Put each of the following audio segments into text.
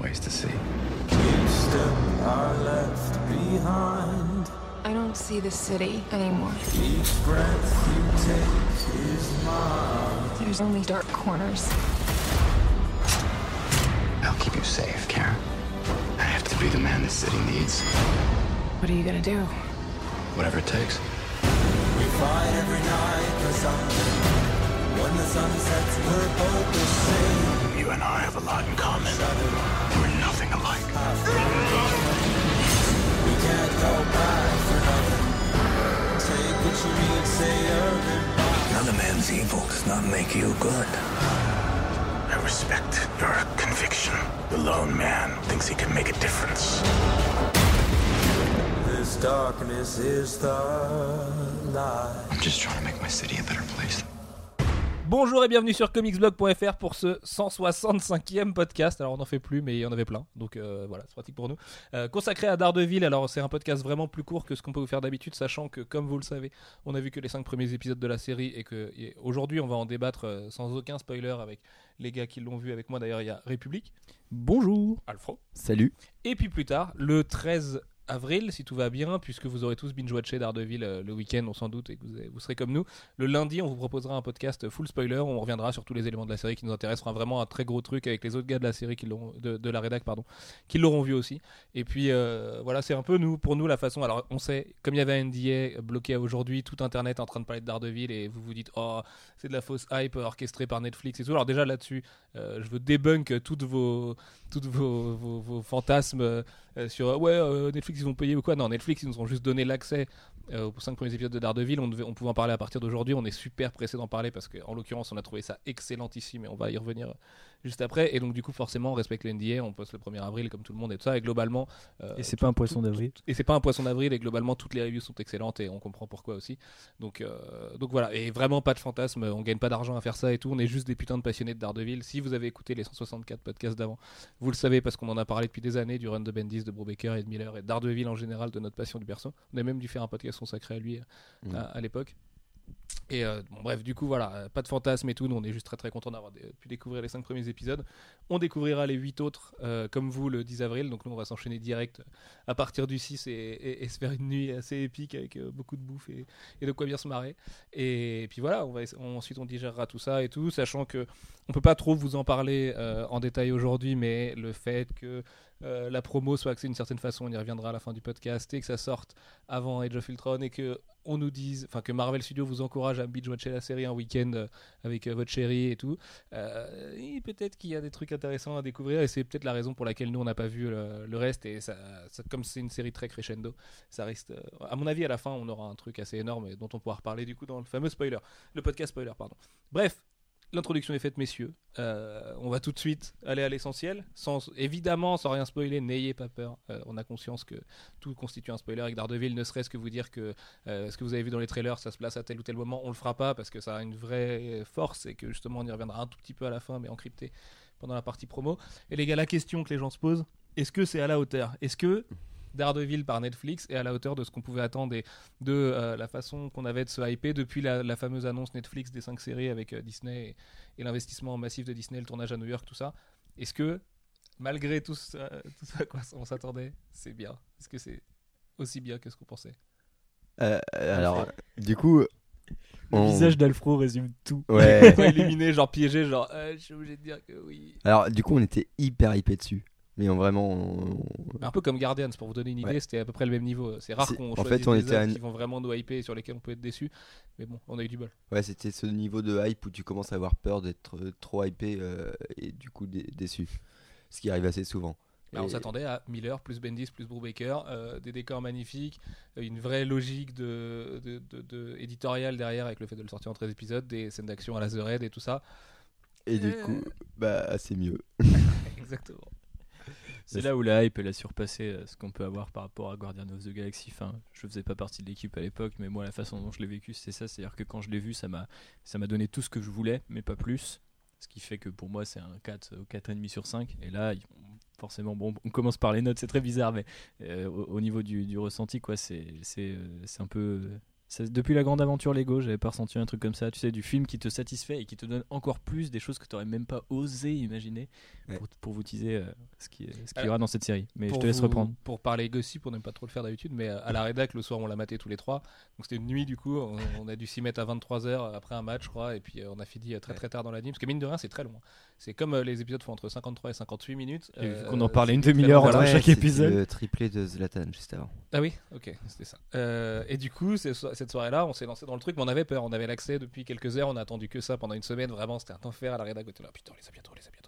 ways to see. Each step I left behind. I don't see the city anymore. Each breath you take is mine. There's only dark corners. I'll keep you safe, Karen. I have to be the man this city needs. What are you gonna do? Whatever it takes. We fight every night for something. When the sun sets, we're both the same. And I have a lot in common. We're nothing alike. We can't go back for nothing. Take what you need, say. Another man's evil does not make you good. I respect your conviction. The lone man thinks he can make a difference. This darkness is the light. I'm just trying to make my city a better place. Bonjour et bienvenue sur comicsblog.fr pour ce 165e podcast. Alors on n'en fait plus, mais il y en avait plein, donc euh, voilà, c'est pratique pour nous. Euh, consacré à Daredevil, alors c'est un podcast vraiment plus court que ce qu'on peut vous faire d'habitude, sachant que comme vous le savez, on a vu que les 5 premiers épisodes de la série et que aujourd'hui on va en débattre euh, sans aucun spoiler avec les gars qui l'ont vu avec moi. D'ailleurs il y a République, Bonjour. Alfro, Salut. et puis plus tard, le 13 avril, si tout va bien, puisque vous aurez tous binge-watché Daredevil euh, le week-end, on s'en doute, et que vous, serez comme nous. Le lundi, on vous proposera un podcast full spoiler, où on reviendra sur tous les éléments de la série qui nous intéressent. Fera vraiment un très gros truc avec les autres gars de la série, qui l'ont- de, la rédac, pardon, qui l'auront vu aussi. Et puis, euh, voilà, c'est un peu nous, pour nous la façon. Alors, on sait, comme il y avait NDA bloqué aujourd'hui, tout Internet en train de parler de Daredevil, et vous vous dites, oh, c'est de la fausse hype orchestrée par Netflix et tout. Alors, déjà là-dessus, euh, je veux débunk toutes vos, toutes vos, vos- fantasmes euh, euh, sur euh, ouais euh, Netflix ils ont payé ou quoi? Non Netflix ils nous ont juste donné l'accès euh, aux 5 premiers épisodes de Daredevil. On, devait, on pouvait en parler à partir d'aujourd'hui. On est super pressé d'en parler parce qu'en l'occurrence on a trouvé ça excellentissime et on va y revenir euh, juste après et donc du coup forcément on respecte le NDA on poste le 1er avril comme tout le monde et tout ça et globalement euh, Et c'est pas un poisson d'avril. et c'est pas un poisson d'avril et globalement toutes les reviews sont excellentes et on comprend pourquoi aussi. Donc, euh, donc voilà, et vraiment pas de fantasme, on gagne pas d'argent à faire ça et tout, on est juste des putains de passionnés de Daredevil. Si vous avez écouté les 164 podcasts d'avant, vous le savez parce qu'on en a parlé depuis des années du run de Bendis, de Brubaker et de Miller et de Daredevil en général, de notre passion du perso. On a même dû faire un podcast consacré à lui à, à l'époque. Et euh, bon, bref, du coup, voilà, euh, pas de fantasme et tout. Nous, on est juste très très content d'avoir pu découvrir les 5 premiers épisodes. On découvrira les 8 autres, euh, comme vous, le 10 avril. Donc, nous, on va s'enchaîner direct à partir du 6 et, et- se faire une nuit assez épique avec beaucoup de bouffe et, de quoi bien se marrer. Et, puis voilà, on va, ensuite on digérera tout ça et tout, sachant que on peut pas trop vous en parler en détail aujourd'hui, mais le fait que euh, la promo soit axée d'une certaine façon, on y reviendra à la fin du podcast, et que ça sorte avant Age of Ultron et que on nous dise, enfin que Marvel Studios vous encourage à binge-watcher la série un week-end euh, avec euh, votre chérie et tout. Peut-être qu'il y a des trucs intéressants à découvrir et c'est peut-être la raison pour laquelle nous on n'a pas vu le, reste et ça, comme c'est une série très crescendo, ça euh, à mon avis, à la fin, on aura un truc assez énorme et dont on pourra reparler du coup dans le fameux spoiler, le podcast spoiler, pardon. Bref. L'introduction est faite, messieurs. Euh, on va tout de suite aller à l'essentiel. Sans, évidemment, sans rien spoiler, n'ayez pas peur. Euh, on a conscience que tout constitue un spoiler avec Daredevil, ne serait-ce que vous dire que euh, ce que vous avez vu dans les trailers, ça se place à tel ou tel moment. On le fera pas parce que ça a une vraie force et que justement on y reviendra un tout petit peu à la fin, mais encrypté pendant la partie promo. Et les gars, la question que les gens se posent, est-ce que c'est à la hauteur? Est-ce que Daredevil par Netflix est à la hauteur de ce qu'on pouvait attendre et de euh, la façon qu'on avait de se hyper depuis la, la fameuse annonce Netflix des 5 séries avec euh, Disney et, et l'investissement massif de Disney, le tournage à New York, tout ça. Est-ce que, malgré tout ça, tout ça à quoi on s'attendait, c'est bien? Est-ce que c'est aussi bien que ce qu'on pensait? Euh, alors, du coup, Le on- visage d'Alfro résume tout. Ouais. Pas éliminé, genre piégé, genre euh, je suis obligé de dire que oui. alors, du coup, on était hyper hypé dessus. Mais on, vraiment, on- Un peu comme Guardians, pour vous donner une idée, Ouais. c'était à peu près le même niveau. C'est rare qu'on choisisse fait, on des était qui vont vraiment nous hyper et sur lesquels on peut être déçu. Mais bon, on a eu du bol. ouais, c'était ce niveau de hype où tu commences à avoir peur d'être euh, trop hypé euh, et du coup dé- déçu. Ce qui arrive assez souvent. Bah, on s'attendait à Miller plus Bendis plus Brubaker, euh, des décors magnifiques, euh, une vraie logique de, de, de- de- éditoriale derrière avec le fait de le sortir en 13 épisodes, des scènes d'action à la The Red et tout ça. Et du coup, bah, c'est mieux. Exactement. C'est là où la hype elle a surpassé euh, ce qu'on peut avoir par rapport à Guardian of the Galaxy. Enfin, je faisais pas partie de l'équipe à l'époque, mais moi la façon dont je l'ai vécu c'est ça, c'est-à-dire que quand je l'ai vu, ça m'a ça m'a donné tout ce que je voulais, mais pas plus. Ce qui fait que pour moi c'est un 4 ou 4,5 sur 5. Et là, forcément, bon, on commence par les notes, c'est très bizarre, mais euh, au, au niveau du, du ressenti, quoi, c'est euh, un peu Depuis la grande aventure Lego, j'avais pas ressenti un truc comme ça. Tu sais, du film qui te satisfait et qui te donne encore plus des choses que tu n'aurais même pas osé imaginer Ouais. pour, pour vous teaser euh, ce qui, ce qu'il y Alors, aura dans cette série. Mais je Pour te laisse vous- reprendre. Pour parler gossip, on n'aime pas trop le faire d'habitude, mais euh, à la rédac, le soir, on l'a maté tous les trois. Donc c'était une nuit, du coup, on, on a dû s'y mettre à 23h après un match, je crois, et puis euh, on a fini très très tard dans la nuit, parce que mine de rien, c'est très long. C'est comme euh, les épisodes font entre 53 et 58 minutes. Et vu euh, qu'on en parlait une demi-heure entre chaque c'était épisode. Le triplé de Zlatan juste avant. Ah oui, ok, c'était ça. Euh, et du coup, c'est- cette soirée-là, on s'est lancé dans le truc, mais on avait peur. On avait l'accès depuis quelques heures, on a attendu que ça pendant une semaine. Vraiment, c'était un enfer à la rédac. On était là, putain, on les a bientôt, on les a bientôt,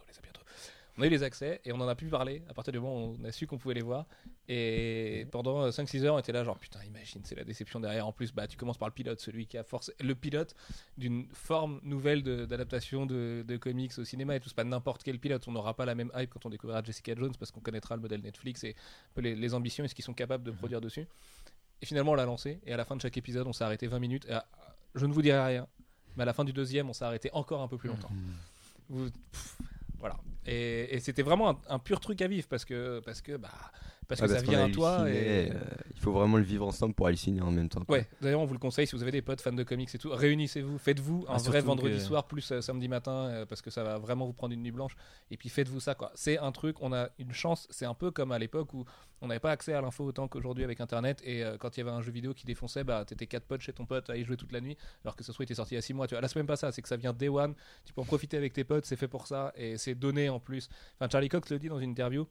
on a eu les accès et on en a pu parler à partir du moment où on a su qu'on pouvait les voir. Et pendant euh, 5-6 heures, on était là, genre putain, imagine, c'est la déception derrière. En plus, bah, tu commences par le pilote, celui qui a forcé. Le pilote d'une forme nouvelle d'adaptation de, de comics au cinéma et tout. C'est pas n'importe quel pilote. On n'aura pas la même hype quand on découvrira Jessica Jones parce qu'on connaîtra le modèle Netflix et un peu les, les ambitions et ce qu'ils sont capables de produire dessus. Et finalement, on l'a lancé. Et à la fin de chaque épisode, on s'est arrêté 20 minutes. Et à- je ne vous dirai rien. Mais à la fin du deuxième, on s'est arrêté encore un peu plus longtemps. Vous- pff, voilà. Et, c'était vraiment un, un pur truc à vivre parce que, parce que, bah, parce que ça vient à toi. Et... euh, il faut vraiment le vivre ensemble pour halluciner en même temps. Ouais, d'ailleurs, on vous le conseille si vous avez des potes fans de comics et tout. Réunissez-vous, faites-vous un Ah, vrai vendredi que- soir plus euh, samedi matin euh, parce que ça va vraiment vous prendre une nuit blanche. Et puis faites-vous ça, quoi. C'est un truc, on a une chance. C'est un peu comme à l'époque où on n'avait pas accès à l'info autant qu'aujourd'hui avec internet. Et quand il y avait un jeu vidéo qui défonçait, bah t'étais quatre potes chez ton pote à y jouer toute la nuit. Alors que ce soit était sorti il y a 6 mois. Tu vois, là, c'est même pas ça, c'est que ça vient day one. Tu peux en profiter avec tes potes, c'est fait pour ça et c'est donné en plus. Enfin, Charlie Cox le dit dans une interview.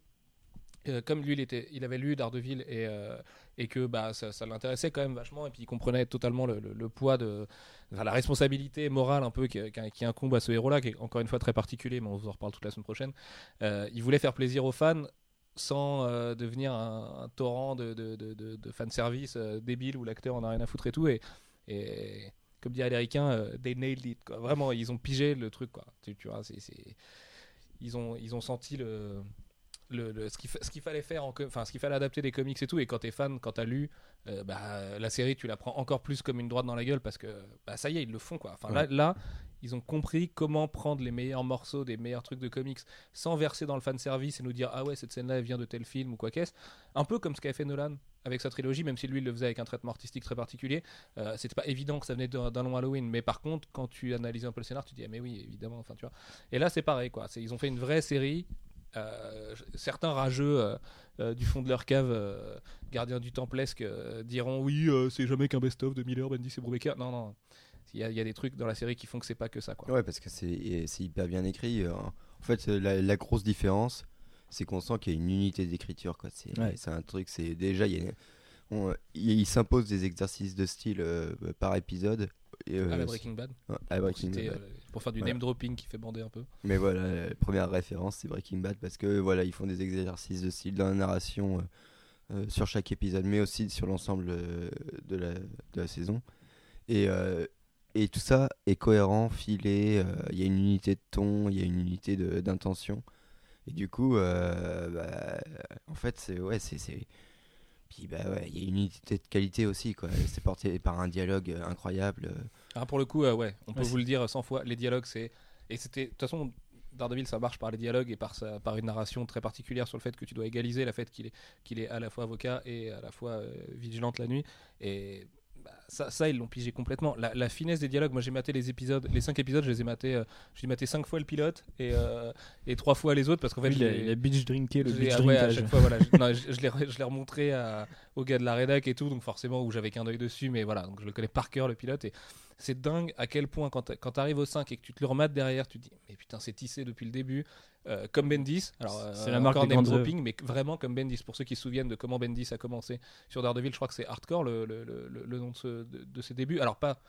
Euh, comme lui, il, avait lu Daredevil et, euh, et que bah, ça, l'intéressait quand même vachement, et puis il comprenait totalement le, poids de la responsabilité morale un peu qui, incombe à ce héros-là, qui est encore une fois très particulier, mais on vous en reparle toute la semaine prochaine. Euh, il voulait faire plaisir aux fans sans euh, devenir un, torrent de, fanservice débile où l'acteur en a rien à foutre et tout. Et, comme dirait l'américain, they nailed it. Vraiment, ils ont pigé le truc. Tu, vois, ils ont senti le, le, le- ce, qu'il fallait faire, en enfin ce qu'il fallait adapter des comics et tout. Et quand t'es fan, quand t'as lu euh, bah, la série, tu la prends encore plus comme une droite dans la gueule parce que bah, ça y est, ils le font. Quoi. Enfin, là, là, ils ont compris comment prendre les meilleurs morceaux des meilleurs trucs de comics sans verser dans le fanservice et nous dire ah ouais cette scène là elle vient de tel film ou quoi qu'est-ce un peu comme ce qu'a fait Nolan avec sa trilogie même si lui il le faisait avec un traitement artistique très particulier euh, c'était pas évident que ça venait d'un long Halloween mais par contre quand tu analyses un peu le scénar tu dis ah mais oui évidemment enfin tu vois et là c'est pareil quoi ils ont fait une vraie série euh, certains rageux euh, euh, du fond de leur cave euh, gardiens du templesque euh, diront oui euh, c'est jamais qu'un best-of de Miller, Bendis et Brubaker non non il y, a, il y a des trucs dans la série qui font que c'est pas que ça quoi Ouais, parce que c'est hyper bien écrit. En fait, la, la grosse différence, c'est qu'on sent qu'il y a une unité d'écriture. quoi. C'est Ouais. un truc, c'est déjà, il, y a- on- il, il s'impose des exercices de style euh, par épisode. Et, euh, à la Breaking Bad ouais, à la Breaking Bad. Euh, pour faire du Voilà. name dropping qui fait bander un peu Mais voilà, la première référence, c'est Breaking Bad parce que voilà, ils font des exercices de style dans la narration euh, euh, sur chaque épisode, mais aussi sur l'ensemble euh, de, la, de la saison. Et, euh, et tout ça est cohérent, filé, euh, il y a une unité de ton, il y a une unité d'intention. Et du coup, euh, bah, en fait, c'est. Ouais, c'est. Puis, bah ouais, il y a une unité de qualité aussi, quoi. C'est porté par un dialogue euh, incroyable. Ah, pour le coup, euh, ouais, on peut vous le dire 100 fois, les dialogues, c'est. Et c'était. De toute façon, Daredevil, ça marche par les dialogues et par, sa... par une narration très particulière sur le fait que tu dois égaliser le fait qu'il est... qu'il est à la fois avocat et à la fois euh, vigilante la nuit. Et. bah, ça, ça, ils l'ont pigé complètement. La, la finesse des dialogues, moi j'ai maté les épisodes, les 5 épides, je les ai matés, euh, j'ai maté 5 fois le pilote et, euh, et 3 fois les autres parce qu'en fait, Lui, il, a, il a binge drinké le binge ah ouais, à chaque fois, voilà, je, non, je- je l'ai re- je l'ai remontré à- au gars de la rédac et tout, donc forcément où j'avais qu'un œil dessus, mais voilà, donc je le connais par cœur le pilote et c'est dingue à quel point quand, quand t'arrives au 5 et que tu te le remates derrière, tu te dis mais putain c'est tissé depuis le début, Euh, comme Bendis. Alors euh, C'est la marque encore des dropping, mais vraiment comme Bendis. Pour ceux qui se souviennent de comment Bendis a commencé sur Daredevil, je crois que c'est Hardcore le, le, le, le- le nom de, ce- de, de ses débuts. Alors pas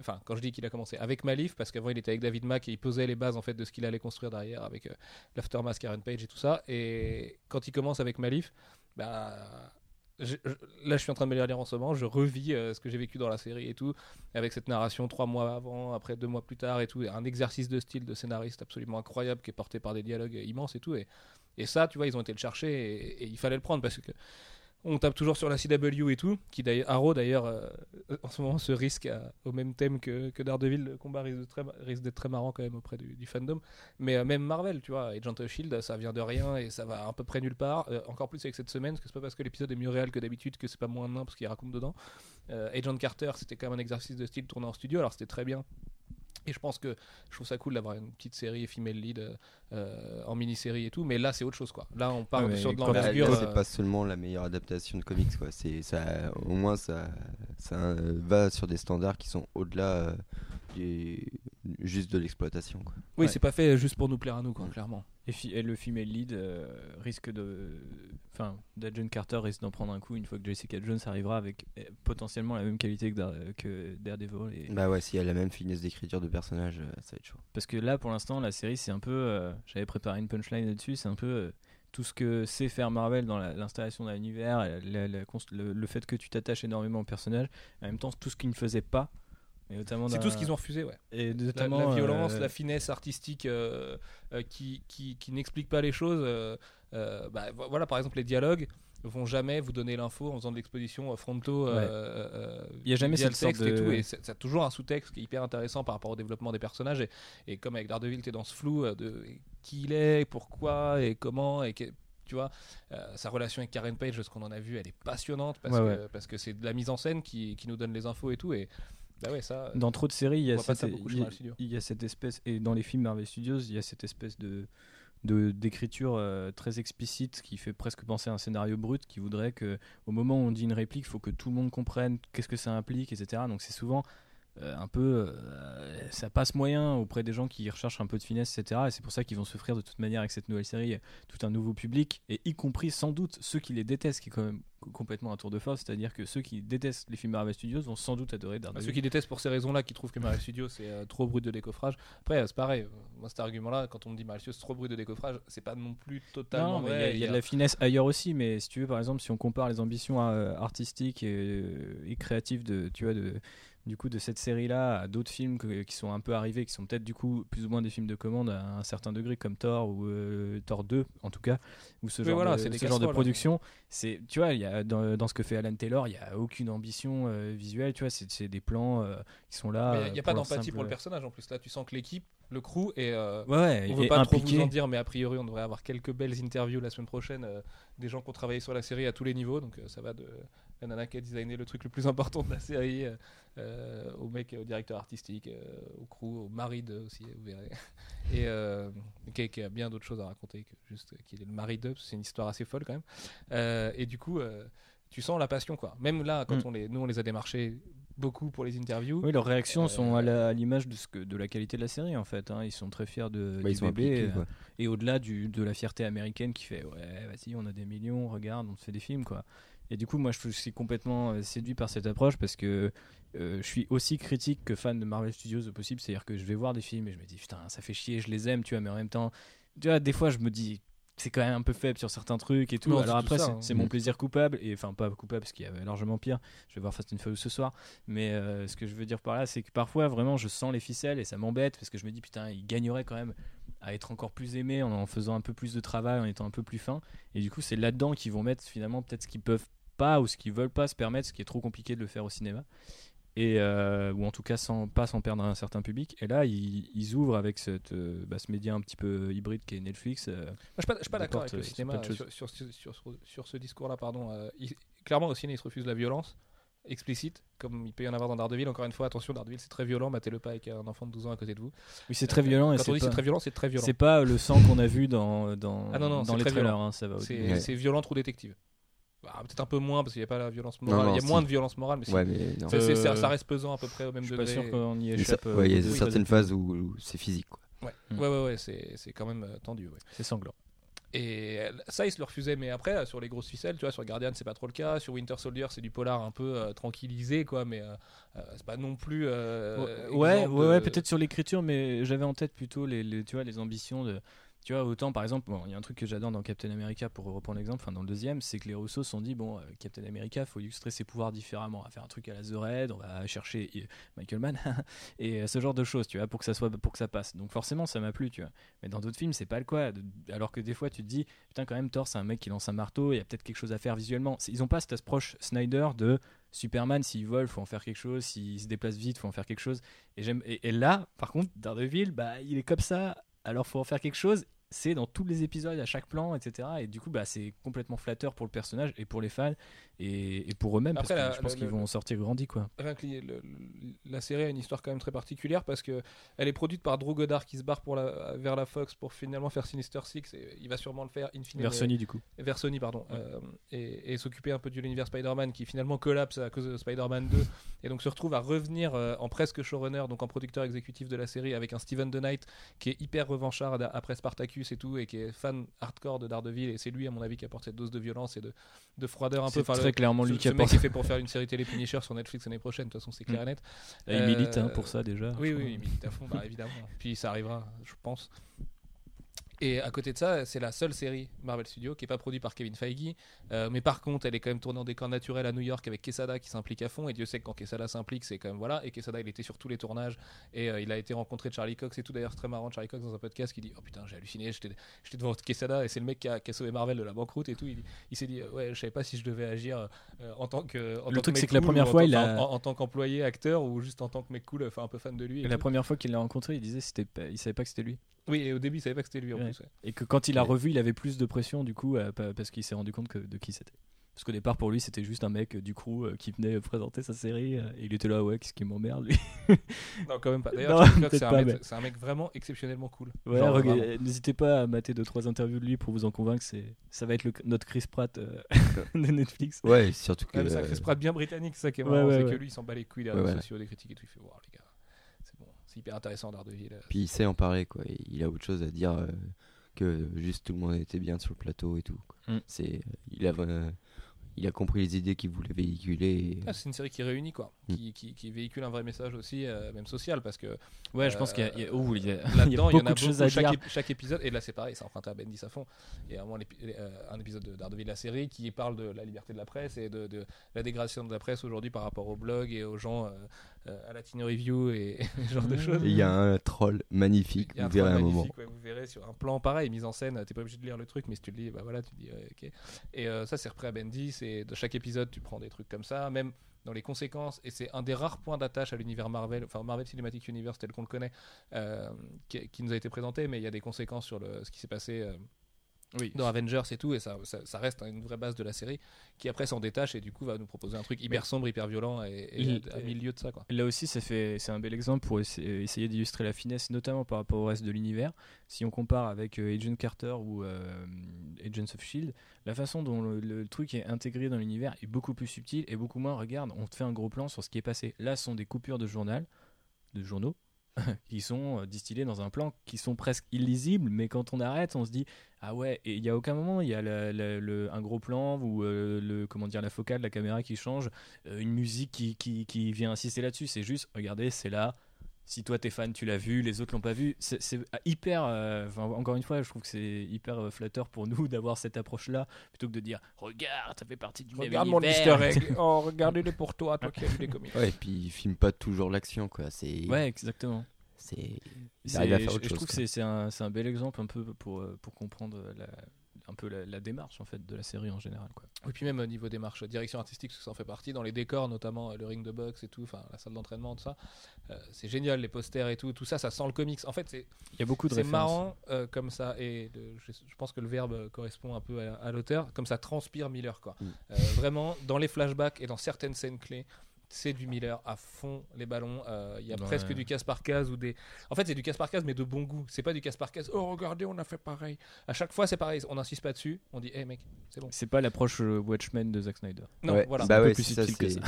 Enfin, quand je dis qu'il a commencé avec Malif, parce qu'avant il était avec David Mack et il posait les bases en fait de ce qu'il allait construire derrière avec euh, l'Aftermath, Karen Page et tout ça. Et quand il commence avec Malif, bah, je- là je suis en train de me les relire en ce moment, je revis euh, ce que j'ai vécu dans la série et tout, avec cette narration trois mois avant, après deux mois plus tard et tout, un exercice de style de scénariste absolument incroyable qui est porté par des dialogues immenses et tout. Et, et ça, tu vois, ils ont été le chercher et, et il fallait le prendre parce que On tape toujours sur la CW et tout, qui d'ailleurs, Arrow d'ailleurs, euh, en ce moment se risque au même thème que, Daredevil. Le combat risque d'être très, marrant quand même auprès du, fandom. Mais euh, même Marvel, tu vois, Agent of Shield, ça vient de rien et ça va à peu près nulle part. Euh, encore plus avec cette semaine, parce que c'est pas parce que l'épisode est mieux réel que d'habitude que c'est pas moins nain parce qu'il raconte dedans. Agent Carter, c'était quand même un exercice de style tourné en studio, alors c'était très bien. Et je pense que je trouve ça cool d'avoir une petite série female lead euh, euh, en mini-série et tout, mais là c'est autre chose quoi. Là on parle Ouais, sur de l'envergure. euh, c'est pas seulement la meilleure adaptation de comics, quoi. C'est ça, au moins ça, ça va sur des standards qui sont au-delà du- juste de l'exploitation, quoi. Oui, Ouais. c'est pas fait juste pour nous plaire à nous, quoi, clairement. Et, fi- et le female lead euh, risque de. Enfin, D'Agent Carter risque d'en prendre un coup une fois que Jessica Jones arrivera avec euh, potentiellement la même qualité que, Dare- que Daredevil. Et... Bah ouais, s'il y a la même finesse d'écriture de personnage, euh, ça va être chaud. Parce que là, pour l'instant, la série, c'est un peu. euh, J'avais préparé une punchline là-dessus, c'est un peu. euh, tout ce que sait faire Marvel dans la- l'installation d'un univers, la- la le, le fait que tu t'attaches énormément au personnage, en même temps tout ce qu'ils ne faisaient pas, C'est dans- tout ce qu'ils ont refusé, ouais. et La, notamment la violence, euh, la finesse artistique euh, euh, qui, qui, qui n'explique pas les choses. euh, euh, bah, vo- voilà, par exemple, les dialogues vont jamais vous donner l'info en faisant de l'exposition euh, fronto. euh, Ouais. euh, Il y a jamais cette texte sorte et de- tout, et ça a toujours un sous-texte qui est hyper intéressant par rapport au développement des personnages. Et, et comme avec Daredevil, tu es dans ce flou euh, de qui il est, pourquoi et comment. Et que- tu vois, euh, sa relation avec Karen Page, ce qu'on en a vu, elle est passionnante parce Ouais, que, ouais. parce que c'est de la mise en scène qui, qui nous donne les infos et tout. Et bah ouais, ça. dans trop de séries, il y, a cette, il il y a espèce, et dans les films Marvel Studios, il y a cette espèce de d'écriture euh, très explicite qui fait presque penser à un scénario brut qui voudrait que au moment où on dit une réplique, il faut que tout le monde comprenne qu'est-ce que ça implique, etc. Donc c'est souvent euh, un peu euh, ça passe moyen auprès des gens qui recherchent un peu de finesse, etc. Et c'est pour ça qu'ils vont s'offrir de toute manière avec cette nouvelle série euh, tout un nouveau public, et y compris sans doute ceux qui les détestent, qui est quand même co- complètement un tour de force, c'est-à-dire que ceux qui détestent les films Marvel Studios vont sans doute adorer Daredevil. ceux qui détestent pour ces raisons-là, qui trouvent que Marvel Studios c'est euh, trop brut de décoffrage. Après, euh, c'est pareil. euh, Moi, cet argument-là, quand on me dit Marvel Studios c'est trop brut de décoffrage, c'est pas non plus totalement Non, mais vrai. il y a- il y, a de la finesse ailleurs aussi, mais si tu veux, par exemple, si on compare les ambitions euh, artistiques et, euh, et créatives de, tu vois, de, du coup, de cette série-là à d'autres films que- qui sont un peu arrivés, qui sont peut-être du coup plus ou moins des films de commande à un certain degré, comme Thor ou euh, Thor 2 en tout cas, ou ce genre, voilà, de, ce genre de hein. production. C'est, tu vois, il y a, dans, dans ce que fait Alan Taylor, il y a aucune ambition euh, visuelle, tu vois, c'est, des plans euh, qui sont là. Il n'y a pas d'empathie simple- pour le personnage en plus. Là, tu sens que l'équipe, le crew, et euh, Ouais, on veut pas trop vous en dire, mais a priori, on devrait avoir quelques belles interviews la semaine prochaine. euh, des gens qui ont travaillé sur la série à tous les niveaux. Donc, euh, ça va de la nana qui a designé le truc le plus important de la série, euh, au mec, au directeur artistique, au crew, au mari de aussi, vous verrez. Et qui, qui a bien d'autres choses à raconter que juste qu'il est le mari de, c'est une histoire assez folle quand même. Et du coup, tu sens la passion, quoi. Même là, quand Mm. on les, nous, on les a démarchés beaucoup pour les interviews. Oui, leurs réactions Euh, sont à l'image de, ce que- de la qualité de la série en fait. hein. Ils sont très fiers de, Bah, ils sont bébé. impliqués, euh, et au-delà du- de la fierté américaine qui fait ouais, vas-y, on a des millions, regarde, on te fait des films quoi. Et du coup, moi je suis complètement euh, séduit par cette approche parce que euh, je suis aussi critique que fan de Marvel Studios au possible. C'est-à-dire que je vais voir des films et je me dis putain, ça fait chier, je les aime, tu vois, mais en même temps, tu vois, des fois je me dis c'est quand même un peu faible sur certains trucs et tout. Non, Alors après, c'est hein. c'est mon plaisir coupable, et enfin pas coupable parce qu'il y avait largement pire. Je vais voir Fast and Furious ce soir, mais euh, ce que je veux dire par là, c'est que parfois vraiment je sens les ficelles et ça m'embête parce que je me dis putain, il gagnerait quand même à être encore plus aimé en en faisant un peu plus de travail, en étant un peu plus fin. Et du coup, c'est là-dedans qu'ils vont mettre finalement peut-être ce qu'ils peuvent pas ou ce qu'ils veulent pas se permettre, ce qui est trop compliqué de le faire au cinéma. Et euh, ou en tout cas sans pas sans perdre un certain public. Et là, ils, ils ouvrent avec cette, euh, bah, ce média un petit peu hybride qui est Netflix. euh, Moi, je suis pas, je suis pas d'accord avec le cinéma sur, sur, sur, sur, sur- sur ce discours-là. Pardon. Il- clairement, au ciné, il se refuse la violence explicite, comme il peut y en avoir dans Daredevil. Encore une fois, attention, Daredevil, c'est très violent. Battez-le pas avec un enfant de 12 ans à côté de vous. Oui, c'est très violent. Quand c'est on dit c'est pas- très violent, c'est très violent. C'est pas le sang qu'on a vu dans, dans, Ah non, non, dans les très trailers, hein, Ouais. c'est violent trop détective. Bah, Peut-être un peu moins parce qu'il n'y a pas la violence morale. non, il y a moins de violence morale, mais. Ouais, Euh, ça reste pesant à peu près au même Je suis degré. pas sûr qu'on y échappe. euh, ouais, il y a certaines phases où, où c'est physique, quoi. Ouais, Mm. ouais, ouais, ouais, c'est c'est quand même euh, tendu. Ouais. C'est sanglant. Et ça, ils se le refusaient. Mais après, sur les grosses ficelles, tu vois, sur Guardian, c'est pas trop le cas. Sur Winter Soldier, c'est du polar un peu euh, tranquillisé, quoi. Mais euh, c'est pas non plus. euh, ouais, ouais, ouais, de- peut-être sur l'écriture, mais j'avais en tête plutôt les, les- tu vois, les ambitions de, tu vois, autant par exemple, il y a un truc que j'adore dans Captain America pour reprendre l'exemple, enfin dans le deuxième, c'est que les Russos se sont dit bon, euh, Captain America, faut illustrer ses pouvoirs différemment, on faire un truc à la The Red, on va chercher euh, Michael Mann et euh, ce genre de choses, tu vois, pour que ça soit pour que ça passe. Donc forcément, ça m'a plu, tu vois. Mais dans d'autres films, c'est pas le quoi. Alors que des fois, tu te dis putain, quand même, Thor, c'est un mec qui lance un marteau, il y a peut-être quelque chose à faire visuellement. Ils ont pas cette approche Snyder de Superman, s'il vole, faut en faire quelque chose. S'il se déplace vite, faut en faire quelque chose. Et, et là, par contre, Daredevil, bah, il est comme ça. Alors, faut en faire quelque chose. C'est dans tous les épisodes, à chaque plan, etc. Et du coup, bah, c'est complètement flatteur pour le personnage et pour les fans et, et pour eux-mêmes. Parce que la- je pense qu'ils vont en sortir grandis, quoi. Rien que les- le- le- la série a une histoire quand même très particulière parce que elle est produite par Drew Goddard qui se barre pour la, vers la Fox pour finalement faire Sinister Six et il va sûrement le faire in fine Vers Sony, du coup. vers Sony pardon euh, et, et s'occuper un peu de l'univers Spider-Man qui finalement collapse à cause de Spider-Man 2 et donc se retrouve à revenir euh, en presque showrunner donc en producteur exécutif de la série avec un Steven The Knight qui est hyper revanchard après Spartacus et tout et qui est fan hardcore de Daredevil et c'est lui à mon avis qui apporte cette dose de violence et de, de froideur un peu C'est Enfin, très le- clairement ce, lui qui ce mec apporte. est fait pour faire une série télé Punisher sur Netflix l'année prochaine de toute façon c'est clair et net Et il milite hein, Euh, pour ça déjà. oui, oui, il milite à fond, bah, évidemment. Puis ça arrivera, je pense. Et à côté de ça, c'est la seule série Marvel Studios qui n'est pas produite par Kevin Feige. Euh, mais par contre, elle est quand même tournée en décor naturel à New York avec Quesada qui s'implique à fond. Et Dieu sait que quand Quesada s'implique, c'est quand même voilà. Et Quesada, il était sur tous les tournages. Et euh, il a été rencontré de Charlie Cox et tout. D'ailleurs, très marrant. Charlie Cox dans un podcast qui dit Oh putain, j'ai halluciné, j'étais devant Quesada. Et c'est le mec qui a, qui a sauvé Marvel de la banqueroute et tout. Il, il s'est dit Ouais, je savais pas si je devais agir euh, en tant que. En Le tant truc, c'est que la cool première fois, il a- en, en tant qu'employé, acteur ou juste en tant que mec cool, enfin un peu fan de lui. et la tout. première fois qu'il l'a rencontré, il disait c'était il savait pas que c'était lui. Oui, et au début, il savait pas que c'était lui en Ouais. plus. ouais. Et que quand il a Ouais. revu, il avait plus de pression du coup euh, pa- parce qu'il s'est rendu compte que, de qui c'était. Parce qu'au départ, pour lui, c'était juste un mec euh, du crew euh, qui venait présenter sa série. euh, et il était là, ouais, qu'est-ce qui m'emmerde lui. Non, quand même pas. D'ailleurs, c'est un, mec- mais- c'est un mec vraiment exceptionnellement cool. Ouais, n'hésitez pas à mater deux trois interviews de lui pour vous en convaincre. C'est, ça va être le- notre Chris Pratt euh, de Netflix. Ouais, surtout que. C'est un Chris Pratt bien britannique, c'est ça qui est marrant. ouais, c'est ouais. que lui, il s'en bat les couilles des Ouais, réseaux ouais. sociaux, des critiques et tout. Il fait voir, les gars. C'est hyper intéressant, Daredevil. euh. Puis il sait en parler, quoi. il a autre chose à dire euh, que juste tout le monde était bien sur le plateau et tout. quoi. Mm. C'est, il, a, euh, il a compris les idées qu'il voulait véhiculer. et- Ah, c'est une série qui réunit, quoi. Mm. Qui, qui, qui véhicule un vrai message aussi, euh, même social, parce que Ouais, je pense qu'il y a, il y a- ouh, il y a- il y a Là-dedans, il y en beaucoup a de choses à Chaque, dire. ép- chaque épisode, et là c'est pareil, c'est emprunté à Bendis à fond. Il y a vraiment un épisode de Daredevil, la série, qui parle de la liberté de la presse et de, de la dégradation de la presse aujourd'hui par rapport au blog et aux gens à Latino Review et, ce genre de choses. Et il y a un troll magnifique, vous verrez un moment. magnifique, ouais, vous verrez sur un plan pareil, mise en scène, t'es pas obligé de lire le truc, mais si tu le lis, bah voilà, tu dis ok. Et euh, ça c'est repris à Bendis, et de chaque épisode tu prends des trucs comme ça, même dans les conséquences, et c'est un des rares points d'attache à l'univers Marvel, enfin Marvel Cinematic Universe tel qu'on le connaît, euh, qui, qui nous a été présenté, mais il y a des conséquences sur le, ce qui s'est passé. euh, Oui. dans Avengers et tout, et ça, ça, ça reste une vraie base de la série qui après s'en détache et du coup va nous proposer un truc hyper sombre, hyper violent et, et Il- à, milieu de ça quoi. Là aussi, ça fait, c'est un bel exemple pour essa- essayer d'illustrer la finesse, notamment par rapport au reste de l'univers. Si on compare avec euh, Agent Carter ou euh, Agents of Shield, la façon dont le, le truc est intégré dans l'univers est beaucoup plus subtile et beaucoup moins. Regarde, on te fait un gros plan sur ce qui est passé. Là, ce sont des coupures de journal, de journaux. qui sont euh, distillés dans un plan qui sont presque illisibles mais quand on arrête on se dit ah ouais et il y a aucun moment il y a la- la- le- un gros plan ou euh, le comment dire la focale la caméra qui change euh, une musique qui, qui, qui vient insister là-dessus. C'est juste, regardez, c'est là. Si toi t'es fan, tu l'as vu, les autres l'ont pas vu. C'est c'est hyper. euh, enfin, encore une fois, je trouve que c'est hyper euh, flatteur pour nous d'avoir cette approche-là plutôt que de dire, regarde, ça fait partie du même univers. Oh, regardez-le pour toi, toi qui as lu les comics. Ouais, et puis il filme pas toujours l'action, quoi. Ouais, exactement. C'est. Je, trouve que c'est- un, bel exemple un peu pour, euh, pour comprendre la, un peu la, la démarche en fait de la série en général. Quoi. Et puis même au niveau démarche, direction artistique, parce que ça en fait partie, dans les décors, notamment euh, le ring de boxe et tout, enfin la salle d'entraînement, tout ça, euh, c'est génial, les posters et tout, tout ça, ça sent le comics. En fait, c'est Il y a beaucoup de c'est marrant euh, comme ça, et le- je, je pense que le verbe correspond un peu à, à l'auteur, comme ça transpire Miller, quoi. Mm. Euh, vraiment, dans les flashbacks et dans certaines scènes clés, c'est du Miller à fond les ballons. Euh, Il y a Ouais. presque du casse par case ou des. En fait, c'est du casse par case, mais de bon goût. C'est pas du casse par case. Oh, regardez, on a fait pareil. À chaque fois, c'est pareil. On n'insiste pas dessus. On dit, hé mec, c'est bon. C'est pas l'approche euh, Watchmen de Zack Snyder. Non, Ouais, voilà. C'est Bah un peu ouais, plus ça, que c'est-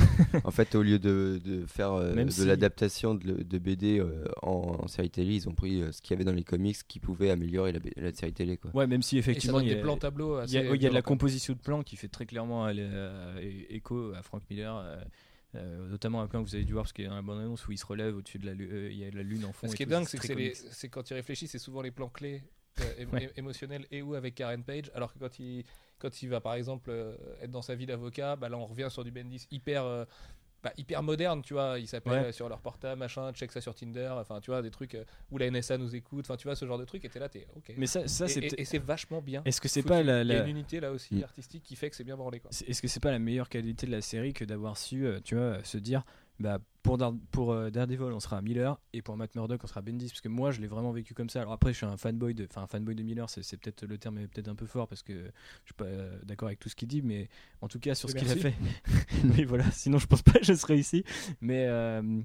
en fait, au lieu de, de faire euh, Même de si- l'adaptation de, de BD euh, en, en série télé, ils ont pris euh, ce qu'il y avait dans les comics qui pouvait améliorer la, série télé, quoi. Ouais, même si ça effectivement il y des a, plans tableaux. il y a- y a de la composition de plans qui fait très clairement écho à Frank Miller. Euh, euh, notamment un plan que vous avez dû voir parce qu'il y a un bande annonce où il se relève au-dessus de la lune, il y a la lune en fond. Ce qui est dingue, c'est que quand il réfléchit, c'est souvent les plans clés euh, é- Ouais. é- émotionnel et ou avec Karen Page, alors que quand il, quand il va par exemple euh, être dans sa vie d'avocat, bah là on revient sur du Bendis hyper, euh, bah, hyper moderne, tu vois. Il s'appelle Ouais. euh, sur leur portable, machin, check ça sur Tinder, enfin tu vois, des trucs euh, où la NSA nous écoute, enfin tu vois, ce genre de truc, et t'es là, t'es ok. Mais ça, ça Et- c'est et, et c'est vachement bien. Est-ce que c'est pas la, Il y a la- une unité là aussi Mm. artistique qui fait que c'est bien branlé quoi. est-ce que c'est pas la meilleure qualité de la série que d'avoir su, euh, tu vois, se dire, bah pour Dar- pour euh, Daredevil on sera à Miller et pour Matt Murdock on sera à Bendis parce que moi je l'ai vraiment vécu comme ça. Alors après je suis un fanboy de, enfin un fanboy de Miller, c'est peut-être le terme est peut-être un peu fort parce que je suis pas euh, d'accord avec tout ce qu'il dit, mais en tout cas sur ce qu'il a fait. oui voilà, sinon je pense pas que je serais ici. Mais euh,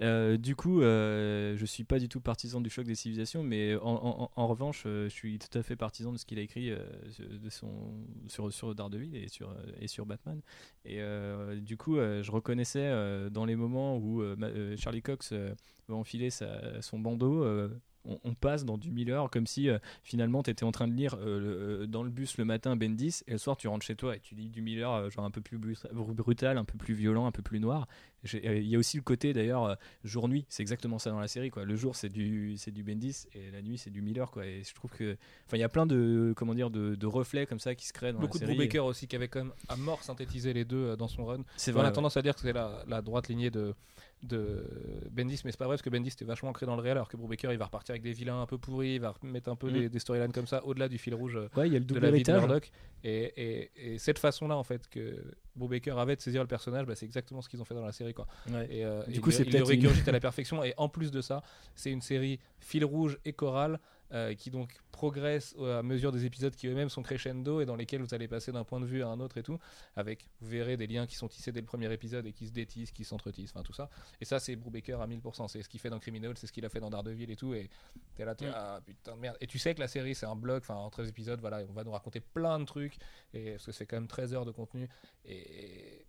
euh, du coup, euh, je suis pas du tout partisan du choc des civilisations, mais en, revanche, euh, je suis tout à fait partisan de ce qu'il a écrit euh, de son, sur, sur Daredevil et sur, et sur Batman. Et du coup, je reconnaissais dans les moments où Charlie Cox va enfiler son bandeau. On, on passe dans du Miller comme si euh, finalement tu étais en train de lire euh, le- euh, dans le bus le matin Bendis et le soir tu rentres chez toi et tu lis du Miller genre un peu plus brut- brutal, un peu plus violent, un peu plus noir. Il y a aussi le côté d'ailleurs jour-nuit, c'est exactement ça dans la série quoi. Le jour c'est du c'est du Bendis et la nuit c'est du Miller quoi. Et je trouve que enfin il y a plein de comment dire de, de reflets comme ça qui se créent dans Beaucoup de la série. Brubaker aussi qui avait quand même à mort synthétisé les deux dans son run. C'est on vrai. a ouais. tendance à dire que c'est la, la droite lignée de, de Bendis, mais c'est pas vrai parce que Bendis était vachement ancré dans le réel, alors que Brubaker il va repartir avec des vilains un peu pourris, il va mettre un peu Mm. des, des storylines comme ça au-delà du fil rouge euh, Ouais, il y a le de double la vie de héritage. Murdoch. Et, et- et cette façon-là en fait que Brubaker avait de saisir le personnage, bah, c'est exactement ce qu'ils ont fait dans la série quoi. Ouais. Et, euh, Du coup, il- c'est il le peut-être une- régurgite à la perfection. Et en plus de ça, c'est une série fil rouge et chorale euh, qui donc progresse au- à mesure des épisodes qui eux-mêmes sont crescendo et dans lesquels vous allez passer d'un point de vue à un autre et tout, avec vous verrez des liens qui sont tissés dès le premier épisode et qui se détissent, qui s'entretissent, enfin tout ça. Et ça, c'est Brubaker à 1000%. C'est ce qu'il fait dans Criminal, c'est ce qu'il a fait dans Daredevil et tout. Et t'es là, t'es Mm. ah putain de merde. Et tu sais que la série, c'est un bloc, enfin en 13 épisodes, voilà, on va nous raconter plein de trucs et parce que c'est quand même 13 heures de contenu et, et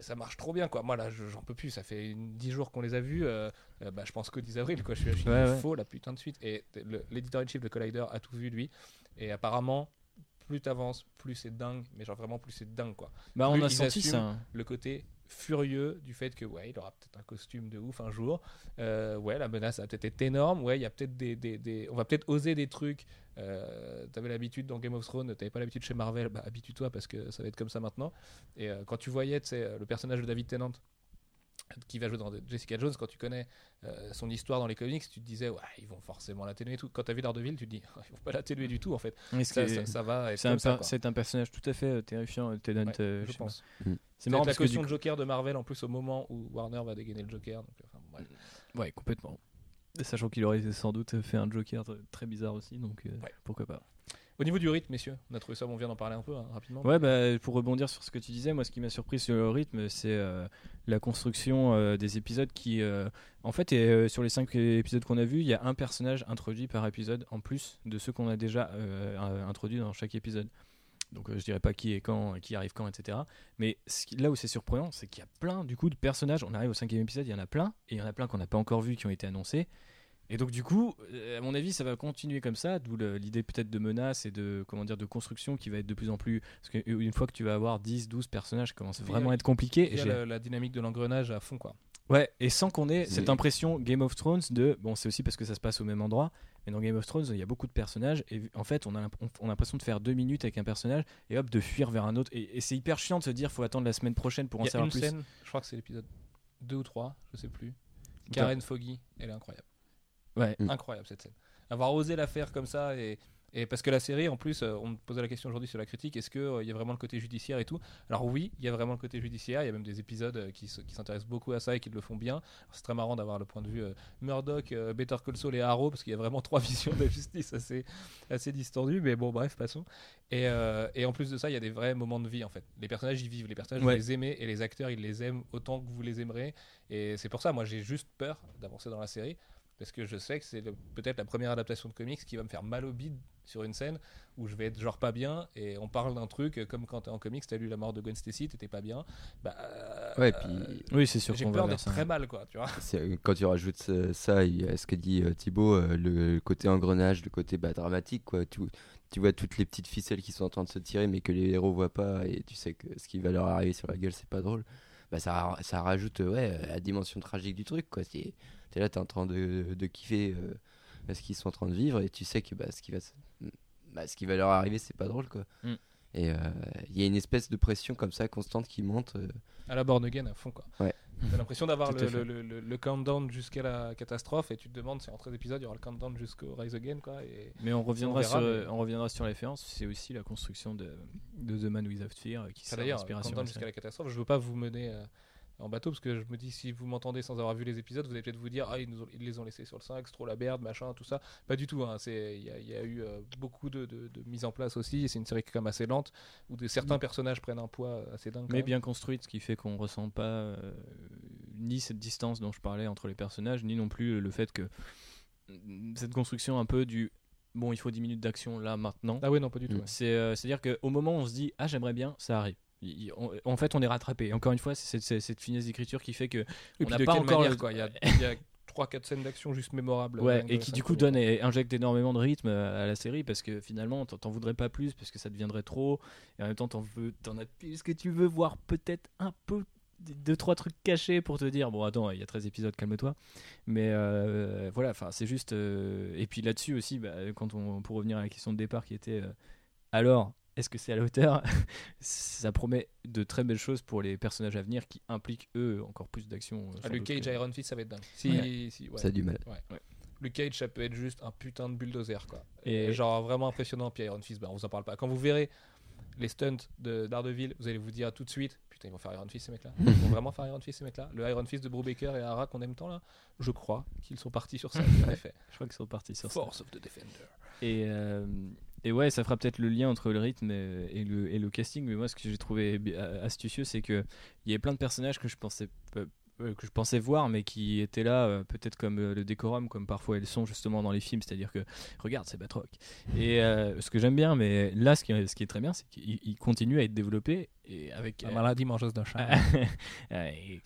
ça marche trop bien quoi. Moi là, je- j'en peux plus. Ça fait une- 10 jours qu'on les a vus. euh, euh, bah, je pense qu'au 10 avril quoi. Je suis, je suis Ouais, ouais. faux la putain de suite. Et in chief de Collider a tout vu lui. Et apparemment, plus t'avances, plus c'est dingue. Mais genre vraiment plus c'est dingue quoi. Bah, on a senti ça. Le côté furieux du fait que ouais, il aura peut-être un costume de ouf un jour. Euh, ouais, la menace a peut-être été énorme. Ouais, il y a peut-être des, on va peut-être oser des trucs. Euh, t'avais l'habitude dans Game of Thrones, t'avais pas l'habitude chez Marvel. Bah habitue-toi parce que ça va être comme ça maintenant. Et euh, quand tu voyais, le personnage de David Tennant qui va jouer dans Jessica Jones, quand tu connais euh, son histoire dans les comics, tu te disais ouais, ils vont forcément l'atténuer et tout. Quand t'as vu Daredevil, tu te dis ils vont pas l'atténuer du tout en fait. Ça, ça, ça va. être C'est un, comme ça, per- quoi. c'est un personnage tout à fait euh, terrifiant, euh, Tennant. Ouais, euh, je pense. moi. C'est C'est marrant la parce que du caution coup- de Joker de Marvel en plus au moment où Warner va dégainer le Joker. Donc, enfin, bon, bref. Ouais, complètement. Sachant qu'il aurait sans doute fait un Joker tr- très bizarre aussi, donc euh, Ouais. pourquoi pas. Au niveau du rythme, messieurs, on a trouvé ça, bon, on vient d'en parler un peu hein, rapidement. Ouais, bah, pour rebondir sur ce que tu disais, moi ce qui m'a surpris sur le rythme, c'est euh, la construction euh, des épisodes qui, euh, en fait, euh, sur les cinq épisodes qu'on a vus, il y a un personnage introduit par épisode en plus de ceux qu'on a déjà introduits dans chaque épisode. Donc je dirais pas qui est quand, qui arrive quand, etc. Mais là où c'est surprenant, c'est qu'il y a plein du coup de personnages. On arrive au cinquième épisode, il y en a plein, et il y en a plein qu'on n'a pas encore vus, qui ont été annoncés. Et donc du coup, euh, à mon avis, ça va continuer comme ça, d'où l'idée peut-être de menace et de comment dire de construction qui va être de plus en plus parce qu'une fois que tu vas avoir 10 12 personnages, ça commence vraiment à être compliqué Il et y a j'ai- la, la dynamique de l'engrenage à fond, quoi. Ouais, et sans qu'on ait cette impression Game of Thrones de bon, c'est aussi parce que ça se passe au même endroit, mais dans Game of Thrones, il y a beaucoup de personnages et en fait, on a on a l'impression de faire deux minutes avec un personnage et hop de fuir vers un autre et, et c'est hyper chiant de se dire faut attendre la semaine prochaine pour en Il y a savoir une plus. scène, je crois que c'est l'épisode 2 ou 3, je sais plus. Karen Foggy, elle est incroyable. Ouais. Mm. Incroyable cette scène. Avoir osé la faire comme ça et, et parce que la série en plus, euh, on me posait la question aujourd'hui sur la critique, est-ce qu'il y a vraiment le côté judiciaire et tout? Alors oui, il y a vraiment le côté judiciaire, il y a même des épisodes euh, qui, se- qui s'intéressent beaucoup à ça et qui le font bien. C'est très marrant d'avoir le point de vue euh, Murdoch, euh, Better Call Saul et Arrow parce qu'il y a vraiment trois visions de la justice assez, assez distordues, mais bon bref, passons. Et, euh, et en plus de ça, il y a des vrais moments de vie en fait. Les personnages y vivent, les personnages Ouais. vous les aimez et les acteurs ils les aiment autant que vous les aimerez. Et c'est pour ça, moi j'ai juste peur d'avancer dans la série parce que je sais que c'est peut-être la première adaptation de comics qui va me faire mal au bide sur une scène où je vais être genre pas bien et on parle d'un truc euh, comme quand t'es en comics, t'as lu la mort de Gwen Stacy, t'étais pas bien. Bah, euh, Ouais, puis Oui, c'est sûr j'ai peur d'être très mal quoi, tu vois. euh, quand tu rajoutes ça, ça, a ce qu'a dit euh, Thibaut, euh, le côté engrenage, le côté bah, dramatique, quoi. Tu, tu vois toutes les petites ficelles qui sont en train de se tirer, mais que les héros voient pas, et tu sais que ce qui va leur arriver sur la gueule, c'est pas drôle. Bah, ça, ça rajoute euh, ouais, la dimension tragique du truc, quoi. C'est- T'es là, t'es en train de, de kiffer euh, ce qu'ils sont en train de vivre et tu sais que bah, ce, qui va, bah, ce qui va leur arriver, c'est pas drôle quoi. Mm. Et euh, il y a une espèce de pression comme ça constante qui monte. euh, À la Born Again à fond quoi. Ouais. T'as l'impression d'avoir le, le, le- le countdown jusqu'à la catastrophe et tu te demandes si en 13 épisodes il y aura le countdown jusqu'au Rise Again quoi. Et... Mais on reviendra, verra, sur, mais- on reviendra sur la référence. C'est aussi la construction de, de The Man Without Fear euh, qui sert D'ailleurs, d'inspiration. countdown à jusqu'à la catastrophe, je veux pas vous mener euh, en bateau parce que je me dis si vous m'entendez sans avoir vu les épisodes, vous allez peut-être vous dire ah ils, nous ont- ils les ont laissés sur le 5, c'est trop la merde, machin, tout ça. Pas du tout. hein, c'est il y, a- il y a eu euh, beaucoup de, de, de mise en place aussi. et C'est une série qui est quand même assez lente où de, certains personnages prennent un poids assez dingue. Mais bien construite, ce qui fait qu'on ressent pas euh, ni cette distance dont je parlais entre les personnages, ni non plus le fait que cette construction un peu du bon, il faut 10 minutes d'action là maintenant. Ah ouais non pas du tout. Ouais. C'est euh, à dire qu'au moment où on se dit ah j'aimerais bien, ça arrive. Il- il- on- en fait, on est rattrapé. Encore une fois, c'est cette, finesse d'écriture qui fait que Et on n'a pas encore manière, le- quoi. Il y a, il y a 3-4 scènes d'action juste mémorables. Ouais, que et qui du coup donne et injecte énormément de rythme à la série parce que finalement t'en t'en voudrais pas plus parce que ça deviendrait trop et en même temps t'en veux t'en as plus que tu veux voir peut-être un peu deux trois trucs cachés pour te dire bon attends il y a 13 épisodes calme-toi mais euh, voilà enfin c'est juste euh, et puis là-dessus aussi bah, quand on pour revenir à la question de départ qui était euh, alors est-ce que c'est à la hauteur Ça promet de très belles choses pour les personnages à venir qui impliquent eux encore plus d'action. euh, Ah, Luke Cage, que- Iron Fist, ça va être dingue. Si, Ouais. si- ouais. Ça a du mal. Luke Cage, ça peut être juste un putain de bulldozer, quoi. Et- Et genre vraiment impressionnant. Puis Iron Fist, bah, on vous en parle pas. Quand vous verrez les stunts de Daredevil, vous allez vous dire tout de suite, putain, ils vont faire Iron Fist ces mecs-là. Ils vont vraiment faire Iron Fist ces mecs-là. Le Iron Fist de Brubaker et Hara qu'on aime tant là, je crois qu'ils sont partis sur ça. En effet. Je crois qu'ils sont partis sur ça. Force of the Defender. Et, euh, et ouais, ça fera peut-être le lien entre le rythme et, le, et le casting. Mais moi, ce que j'ai trouvé astucieux, c'est que il y avait plein de personnages que je pensais euh, que je pensais voir, mais qui étaient là, euh, peut-être comme euh, le décorum, comme parfois elles sont justement dans les films. C'est-à-dire que regarde, c'est Batroc. Et euh, ce que j'aime bien, mais là, ce qui, est- ce qui est très bien, c'est qu'il il continue à être développé et avec La maladie mangeuse d'un chat. Et-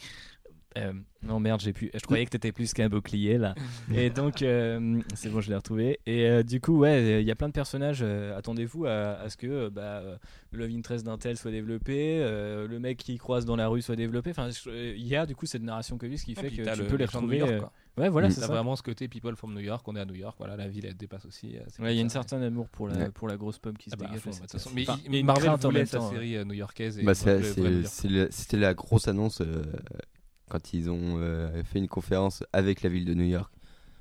euh, non merde j'ai pu je croyais que t'étais plus qu'un bouclier là et donc euh, c'est bon je l'ai retrouvé et euh, du coup ouais il y a plein de personnages euh, attendez-vous à, à ce que bah, euh, le love interest d'un tel soit développé euh, le mec qui croise dans la rue soit développé enfin il y a du coup cette narration que ce qui fait Et puis que tu le- peux les les gens de New retrouver York, quoi. ouais voilà Mm. c'est vraiment ce côté people from New York, on est à New York, voilà, la ville elle dépasse aussi. Ouais, il y a ça. certain amour pour la, Ouais. pour la grosse pomme qui se Ah bah, dégage fond, façon. Mais Enfin, une Marvel voulait sa série new-yorkaise. Bah, C'était la grosse annonce euh, quand ils ont euh, fait une conférence avec la ville de New York.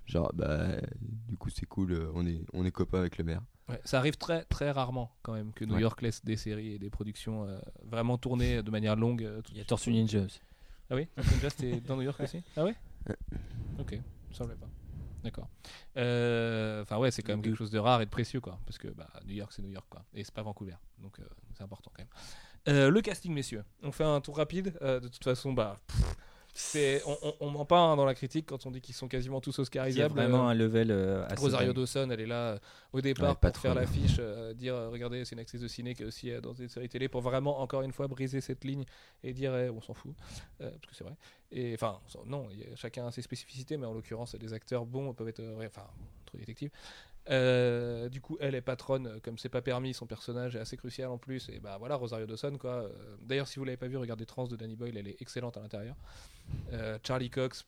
Genre, bah, du coup, c'est cool, euh, on est, on est copains avec le maire. Ouais, ça arrive très très rarement quand même que New Ouais. York laisse des séries et des productions euh, vraiment tournées de manière longue. euh, tout il y a Tortue. Ninja aussi Ah oui? Ninja c'était dans New York aussi? Ah ouais? Ok, ça me plaît pas. D'accord. Euh, Enfin ouais, c'est quand même quelque chose de rare et de précieux quoi, parce que bah, New York c'est New York quoi, et c'est pas Vancouver, donc euh, c'est important quand même. Euh, le casting messieurs, on fait un tour rapide. Euh, de toute façon bah. pff, c'est, on, on ment pas hein, dans la critique quand on dit qu'ils sont quasiment tous oscarisables. vraiment Euh, un level euh, assez Rosario dingue. Dawson, elle est là euh, au départ Ouais, pas pour faire l'affiche, euh, dire euh, regardez, c'est une actrice de ciné qui est aussi dans des séries télé pour vraiment encore une fois briser cette ligne et dire eh, on s'en fout parce que c'est vrai. Et enfin non, il y a- chacun a ses spécificités, mais en l'occurrence des acteurs bons peuvent être enfin trop détectives. Euh, du coup, elle est patronne, euh, comme c'est pas permis, son personnage est assez crucial en plus. Et bah voilà, Rosario Dawson quoi. Euh, D'ailleurs, si vous l'avez pas vu, regardez Trans de Danny Boyle, elle est excellente à l'intérieur. Charlie Cox,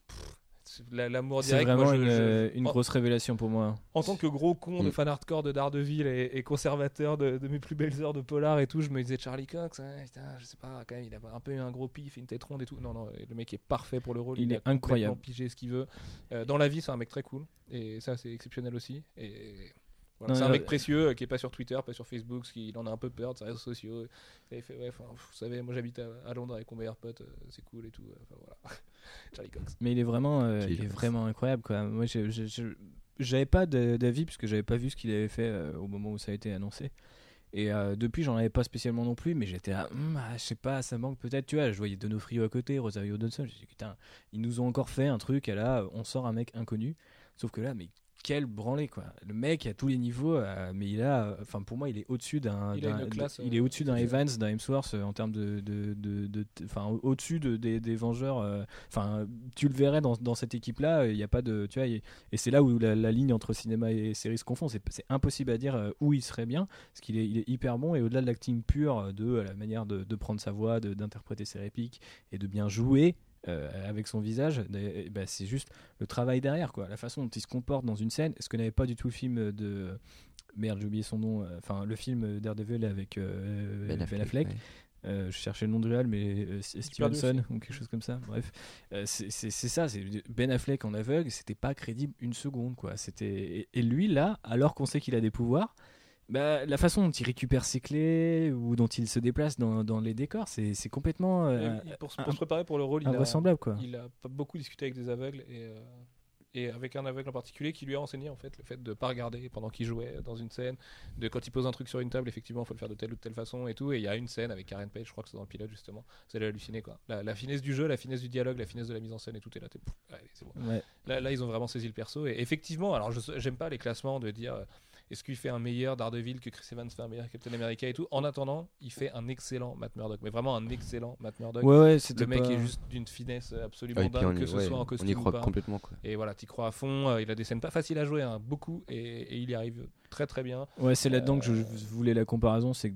c'est la- l'amour c'est direct. vraiment moi, je- une, je- une en- grosse révélation pour moi en tant que gros con de Mm. fan hardcore de Daredevil et, et conservateur de, de mes plus belles heures de polar et tout, je me disais Charlie Cox, putain, je sais pas, quand même, il a un peu eu un gros pif, une tête ronde et tout. Non, non, le mec est parfait pour le rôle. Il a est incroyable. pigé ce qu'il veut. Euh, dans la vie, c'est un mec très cool et ça, c'est exceptionnel aussi. Et voilà, c'est un mec précieux euh, qui est pas sur Twitter, pas sur Facebook, parce qu'il en a un peu peur de ses réseaux sociaux. Il avait fait, ouais, enfin, vous savez, moi j'habite à, à Londres avec mon meilleur pote, euh, c'est cool et tout. euh, Enfin voilà, Charlie Cox. Mais il est vraiment, euh, il est vraiment incroyable quoi. Moi, j'avais pas d'avis puisque j'avais pas vu ce qu'il avait fait euh, au moment où ça a été annoncé. Et euh, depuis, j'en avais pas spécialement non plus, mais j'étais là, Hum, ah, je sais pas, ça manque peut-être. Tu vois, je voyais Donofrio à côté, Rosario Dawson. J'ai dit, putain, ils nous ont encore fait un truc. Et là, on sort un mec inconnu. Sauf que là, mais quel branlé quoi. Le mec à tous les niveaux, euh, mais il a, enfin pour moi, il est au-dessus d'un, Il d'un- il est euh, au-dessus d'un c'est- Evans, d'un Hemsworth euh, en termes de, de, enfin au- au-dessus de, des, des Vengeurs. euh, Enfin, tu le verrais dans, dans cette équipe-là, il n'y a pas de, tu vois, et c'est là où la, la ligne entre cinéma et série se confond. C'est, impossible à dire euh, où il serait bien, parce qu'il est, il est hyper bon et au-delà de l'acting pur, euh, de la manière de, de prendre sa voix, de- d'interpréter ses répliques et de bien jouer. Euh, avec son visage, bah, c'est juste le travail derrière, quoi. La façon dont il se comporte dans une scène. Ce que n'avait pas du tout le film de. Merde, j'ai oublié son nom. euh, Enfin, le film Daredevil avec euh, Ben Ben Affleck, Affleck. ouais. Euh, je cherchais le nom de réal, mais euh, Stevenson ou quelque chose comme ça. Bref, Euh, c'est ça. c'est Ben Affleck en aveugle, c'était pas crédible une seconde, quoi. C'était et, et lui là, alors qu'on sait qu'il a des pouvoirs, bah, la façon dont il récupère ses clés ou dont il se déplace dans, dans les décors, c'est c'est complètement euh, pour, un- pour se préparer pour le rôle, il a, quoi. il a beaucoup discuté avec des aveugles et, euh, et avec un aveugle en particulier qui lui a enseigné en fait le fait de pas regarder pendant qu'il jouait dans une scène, de quand il pose un truc sur une table, effectivement, il faut le faire de telle ou de telle façon et tout. Et il y a une scène avec Karen Page, je crois que c'est dans le pilote justement. Vous allez halluciner quoi. La, la finesse du jeu, la finesse du dialogue, la finesse de la mise en scène et tout est là. t'es- pff, allez, c'est bon. Ouais. Là, là, ils ont vraiment saisi le perso. Et effectivement, alors j'aime pas les classements de dire euh, est-ce qu'il fait un meilleur Daredevil que Chris Evans fait un meilleur Captain America et tout. En attendant, il fait un excellent Matt Murdock, mais vraiment un excellent Matt Murdock. Ouais, ouais, c'était le mec pas- est juste d'une finesse absolument Ah, dingue, on que y, ce ouais, soit en on costume y ou croit pas. complètement quoi. Et voilà, t'y crois à fond. euh, il a des scènes pas faciles à jouer, hein, beaucoup, et, et il y arrive très très bien. Ouais, c'est là-dedans que je Euh, voulais la comparaison, c'est que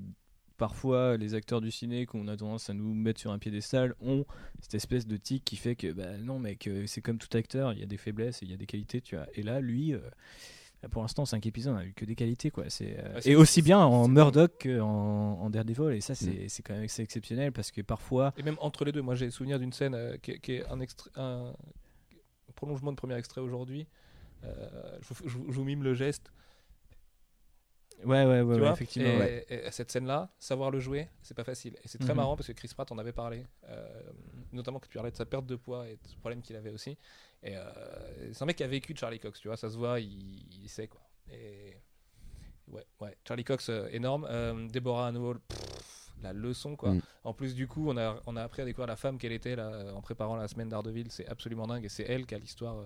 parfois les acteurs du ciné qu'on a tendance à nous mettre sur un piédestal ont cette espèce de tic qui fait que bah non mec, euh, c'est comme tout acteur, il y a des faiblesses et il y a des qualités, tu vois. Et là, lui euh, pour l'instant, 5 épisodes, on a eu que des qualités quoi. C'est euh, et aussi bien en Murdoch qu'en en Daredevil et ça c'est c'est quand même exceptionnel parce que parfois Et même entre les deux, moi j'ai souvenir d'une scène euh, qui, est- qui est un, prolongement de premier extrait aujourd'hui. Euh, vous- je vous mime le geste. Ouais ouais ouais, effectivement. et, ouais. et cette scène-là, savoir le jouer, c'est pas facile. Et c'est très Mhm. marrant parce que Chris Pratt en avait parlé, euh, notamment quand tu parlais de sa perte de poids et de ce problème qu'il avait aussi. Et euh, c'est un mec qui a vécu de Charlie Cox, tu vois, ça se voit, il, il sait quoi. Et ouais, ouais, Charlie Cox euh, énorme. Euh, Deborah Anwall, pff, la leçon quoi. Mm. En plus du coup, on a on a appris à découvrir la femme qu'elle était là en préparant la semaine d'Ardeville. C'est absolument dingue et c'est elle qui a l'histoire euh,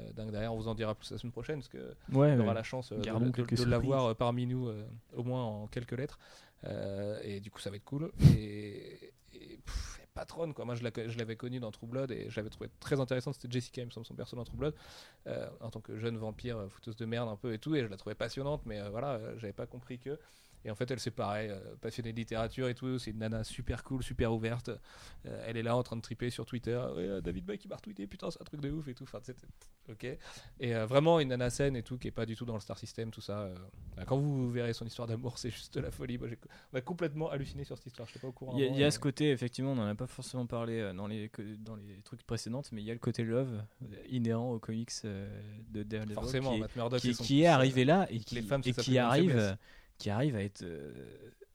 euh, dingue derrière. On vous en dira plus la semaine prochaine parce que Ouais, on aura ouais. la chance euh, de, de- de l'avoir euh, parmi nous, euh, au moins en quelques lettres. Euh, et du coup, ça va être cool. Et, et, pff, et patronne, quoi. Moi, je la co- je l'avais connue dans True Blood et je l'avais trouvé très intéressante. C'était Jessica, il me semble, son perso dans True Blood, euh, en tant que jeune vampire, euh, fouteuse de merde un peu et tout. Et je la trouvais passionnante, mais euh, voilà, euh, j'avais pas compris que. Et en fait, elle, c'est pareil, euh, passionnée de littérature et tout. C'est une nana super cool, super ouverte. Euh, elle est là en train de triper sur Twitter. Ouais, euh, David Buck, il m'a retweeté, putain, c'est un truc de ouf et tout. Enfin, ok. Et euh, vraiment une nana saine et tout, qui est pas du tout dans le star system, tout ça. Bah, quand vous verrez son histoire d'amour, c'est juste la folie. Moi, j'ai- on a complètement halluciné sur cette histoire. Je pas au courant. Il y a, y ce côté, effectivement, on n'en a pas forcément parlé dans les, dans les trucs précédents, mais il y a le côté love inhérent aux comics de Daredevil Forcément, qui, est- Matt Murdock, qui, son- qui est arrivé là et les qui, femmes, c'est et qui arrive, qui arrive à être euh,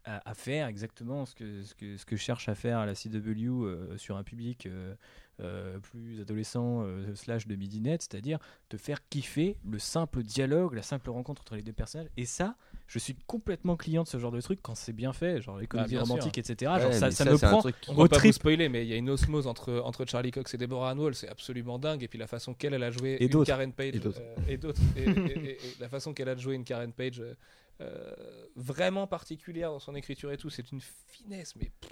à, à faire exactement ce que, ce que ce que cherche à faire la CW euh, sur un public euh, euh, plus adolescent euh, slash de midinette, c'est-à-dire te faire kiffer le simple dialogue, la simple rencontre entre les deux personnages. Et ça, je suis complètement client de ce genre de truc quand c'est bien fait, genre les comédies sûr. romantiques, etc. Ouais, Genre, ça, ça ça, me prend On au va pas vous trip. spoiler, mais il y a une osmose entre, entre Charlie Cox et Deborah Anwall, c'est absolument dingue. Et puis la façon qu'elle elle a joué Et une d'autres. Karen Page Et d'autres. et d'autres, et, et- et- et la façon qu'elle a joué une Karen Page euh, vraiment particulière dans son écriture et tout, c'est une finesse, mais pff,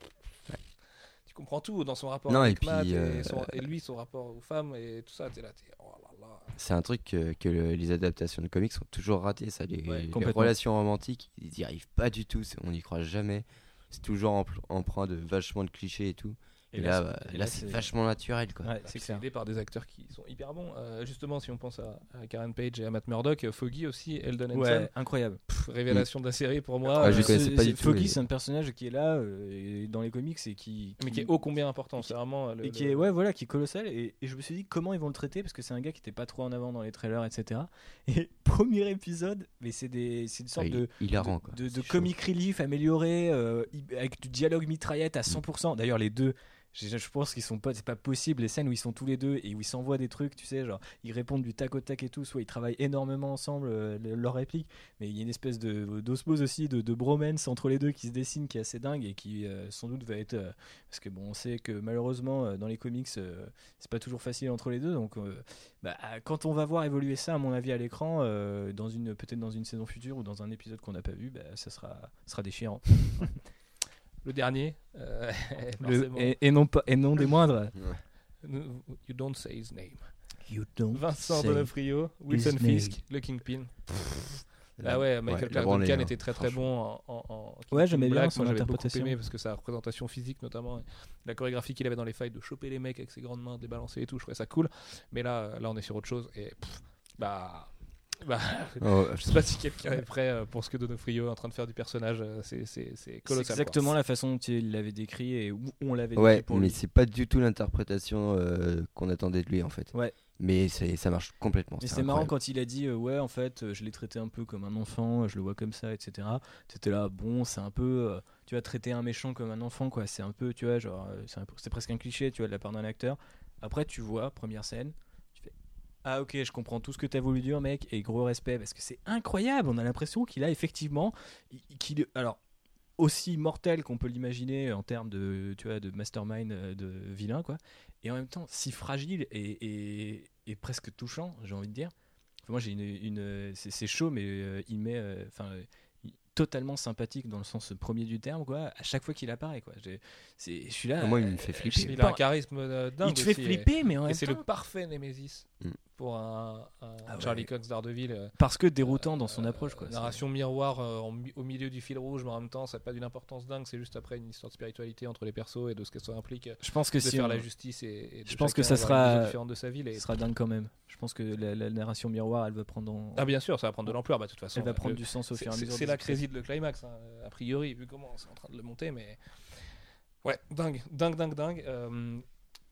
tu comprends tout dans son rapport Non, avec et puis, Matt et, euh, son- et lui, son rapport aux femmes et tout ça. T'es là, t'es oh là là. C'est un truc que, que le- les adaptations de comics sont toujours ratées. Ça, les, Ouais, les relations romantiques, ils n'y arrivent pas du tout. On n'y croit jamais. C'est toujours empreint de vachement de clichés et tout. Et, là, bah, là, c'est vachement naturel. Quoi. Ouais, Bah, c'est aidé par des acteurs qui sont hyper bons. Euh, justement, si on pense à, à Karen Page et à Matt Murdock, euh, Foggy aussi, Eldon Henson, Ouais, incroyable. pff, révélation de la série pour moi. Ah, je euh, connaissais pas du tout, Foggy, c'est un personnage qui est là euh, dans les comics et qui, mais qui est ô combien important. C'est vraiment le- et qui le- est ouais voilà qui est colossal et, et je me suis dit comment ils vont le traiter? Parce que c'est un gars qui était pas trop en avant dans les trailers etc et premier épisode mais c'est des c'est une Ah, sorte il- de hilarant. de, quoi. de- de C'est chaud. comic relief amélioré euh, avec du dialogue mitraillette à Mm. 100% d'ailleurs les deux je, pense qu'ils sont pas c'est pas possible les scènes où ils sont tous les deux et où ils s'envoient des trucs tu sais genre ils répondent du tac au tac et tout soit ils travaillent énormément ensemble euh, le- leurs répliques mais il y a une espèce de d'osmose aussi de, bromance entre les deux qui se dessine qui est assez dingue et qui euh, sans doute va être euh, parce que bon on sait que malheureusement euh, dans les comics c'est pas toujours facile entre les deux donc bah, quand on va voir évoluer ça à mon avis à l'écran dans une peut-être dans une saison future ou dans un épisode qu'on n'a pas vu bah, ça sera ça sera déchirant Le dernier, euh, Le- et, et non pas et non des moindres You don't say his name. you don't Vincent say D'Onofrio, Wilson name. Fisk, le Kingpin. Ah ouais, Michael la Clark Duncan hein, était très très bon en, en- Ouais, j'aimais bien Black, son moi, j'avais beaucoup interprétation. aimé parce que sa représentation physique notamment, la chorégraphie qu'il avait dans les fights de choper les mecs avec ses grandes mains débalancer et tout, je trouvais ça cool. Mais là, là on est sur autre chose et pff, bah. Bah, Oh, je sais pas si quelqu'un est prêt euh, pour ce que Donofrio est en train de faire du personnage, euh, c'est c'est- colossal. exactement quoi. la façon dont il l'avait décrit et où on l'avait Ouais, décrit pour mais lui. c'est pas du tout l'interprétation euh, qu'on attendait de lui en fait. Ouais. Mais c'est- ça marche complètement. Mais c'est marrant quand il a dit euh, ouais en fait euh, je l'ai traité un peu comme un enfant, je le vois comme ça, etc. T'étais là bon c'est un peu euh, tu vas traiter un méchant comme un enfant quoi, c'est un peu tu vois genre c'est un peu- c'est presque un cliché tu vois de la part d'un acteur. Après tu vois première scène, ah ok je comprends tout ce que t'as voulu dire mec et gros respect parce que c'est incroyable, on a l'impression qu'il a effectivement il- qu'il alors aussi mortel qu'on peut l'imaginer en termes de tu vois de mastermind euh, de vilain quoi et en même temps si fragile et, et, et presque touchant j'ai envie de dire Enfin, moi j'ai une, une c'est c'est chaud mais euh, il met euh, euh, totalement sympathique dans le sens premier du terme quoi à chaque fois qu'il apparaît quoi J'ai- c'est je suis là Moi, il euh, me fait flipper. Il a un pas, charisme dingue. il te fait aussi, flipper mais en Et même c'est temps le parfait Némésis Mm. Pour un, un Ah ouais. Charlie Cox d'Ardeville. euh, parce que déroutant dans son euh, approche quoi Narration miroir euh, en au milieu du fil rouge, mais en même temps, ça n'a pas d'une importance dingue. C'est juste après une histoire de spiritualité entre les persos et de ce que ça implique euh, je pense que de si faire on- la justice et, et de Je pense que ça sera- différente de sa ville. Et... ce sera dingue quand même je pense que la, la narration miroir elle va prendre en- Ah bien sûr, ça va prendre de l'ampleur. Bah, de toute façon, elle va euh, prendre le- du sens au fur et à mesure c'est la épisodes. crédit de le climax, hein, a priori, vu comment c'est en train de le monter, mais ouais, dingue, dingue, dingue, dingue. Euh,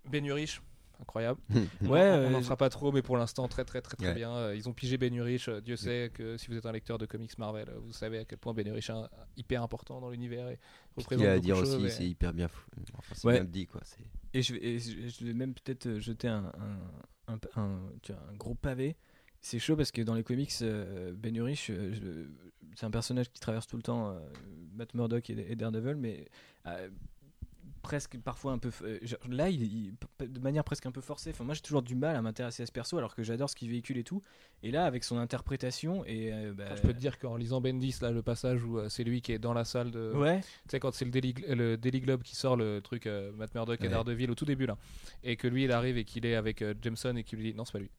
ben Urich, incroyable. On- Ouais, on n'en fera pas trop, mais pour l'instant très très très très Ouais. bien. Ils ont pigé Ben Urich. euh, Dieu sait que si vous êtes un lecteur de comics Marvel, euh, vous savez à quel point Ben Urich est un- hyper important dans l'univers et Ce représente qu'il a à dire aussi, c'est hyper bien fou. Enfin, c'est Ouais. bien dit quoi. c'est- Et je vais, et je vais même peut-être euh, jeter un, un, un- un- tu vois, un gros pavé. C'est chaud parce que dans les comics, Ben Urich, c'est un personnage qui traverse tout le temps Matt Murdock et, et Daredevil, mais presque parfois un peu. euh, genre, là, il, de manière presque un peu forcée. Enfin, moi, j'ai toujours du mal à m'intéresser à ce perso alors que j'adore ce qu'il véhicule et tout. Et là, avec son interprétation et. euh, bah, Enfin, je peux te dire qu'en lisant Bendis, là, le passage où euh, c'est lui qui est dans la salle de. Ouais, Tu sais, quand c'est le Daily, le Daily Globe qui sort le truc euh, Matt Murdock et Ouais. Daredevil au tout début, là. Et que lui, il arrive et qu'il est avec Jameson et qu'il lui dit non, c'est pas lui.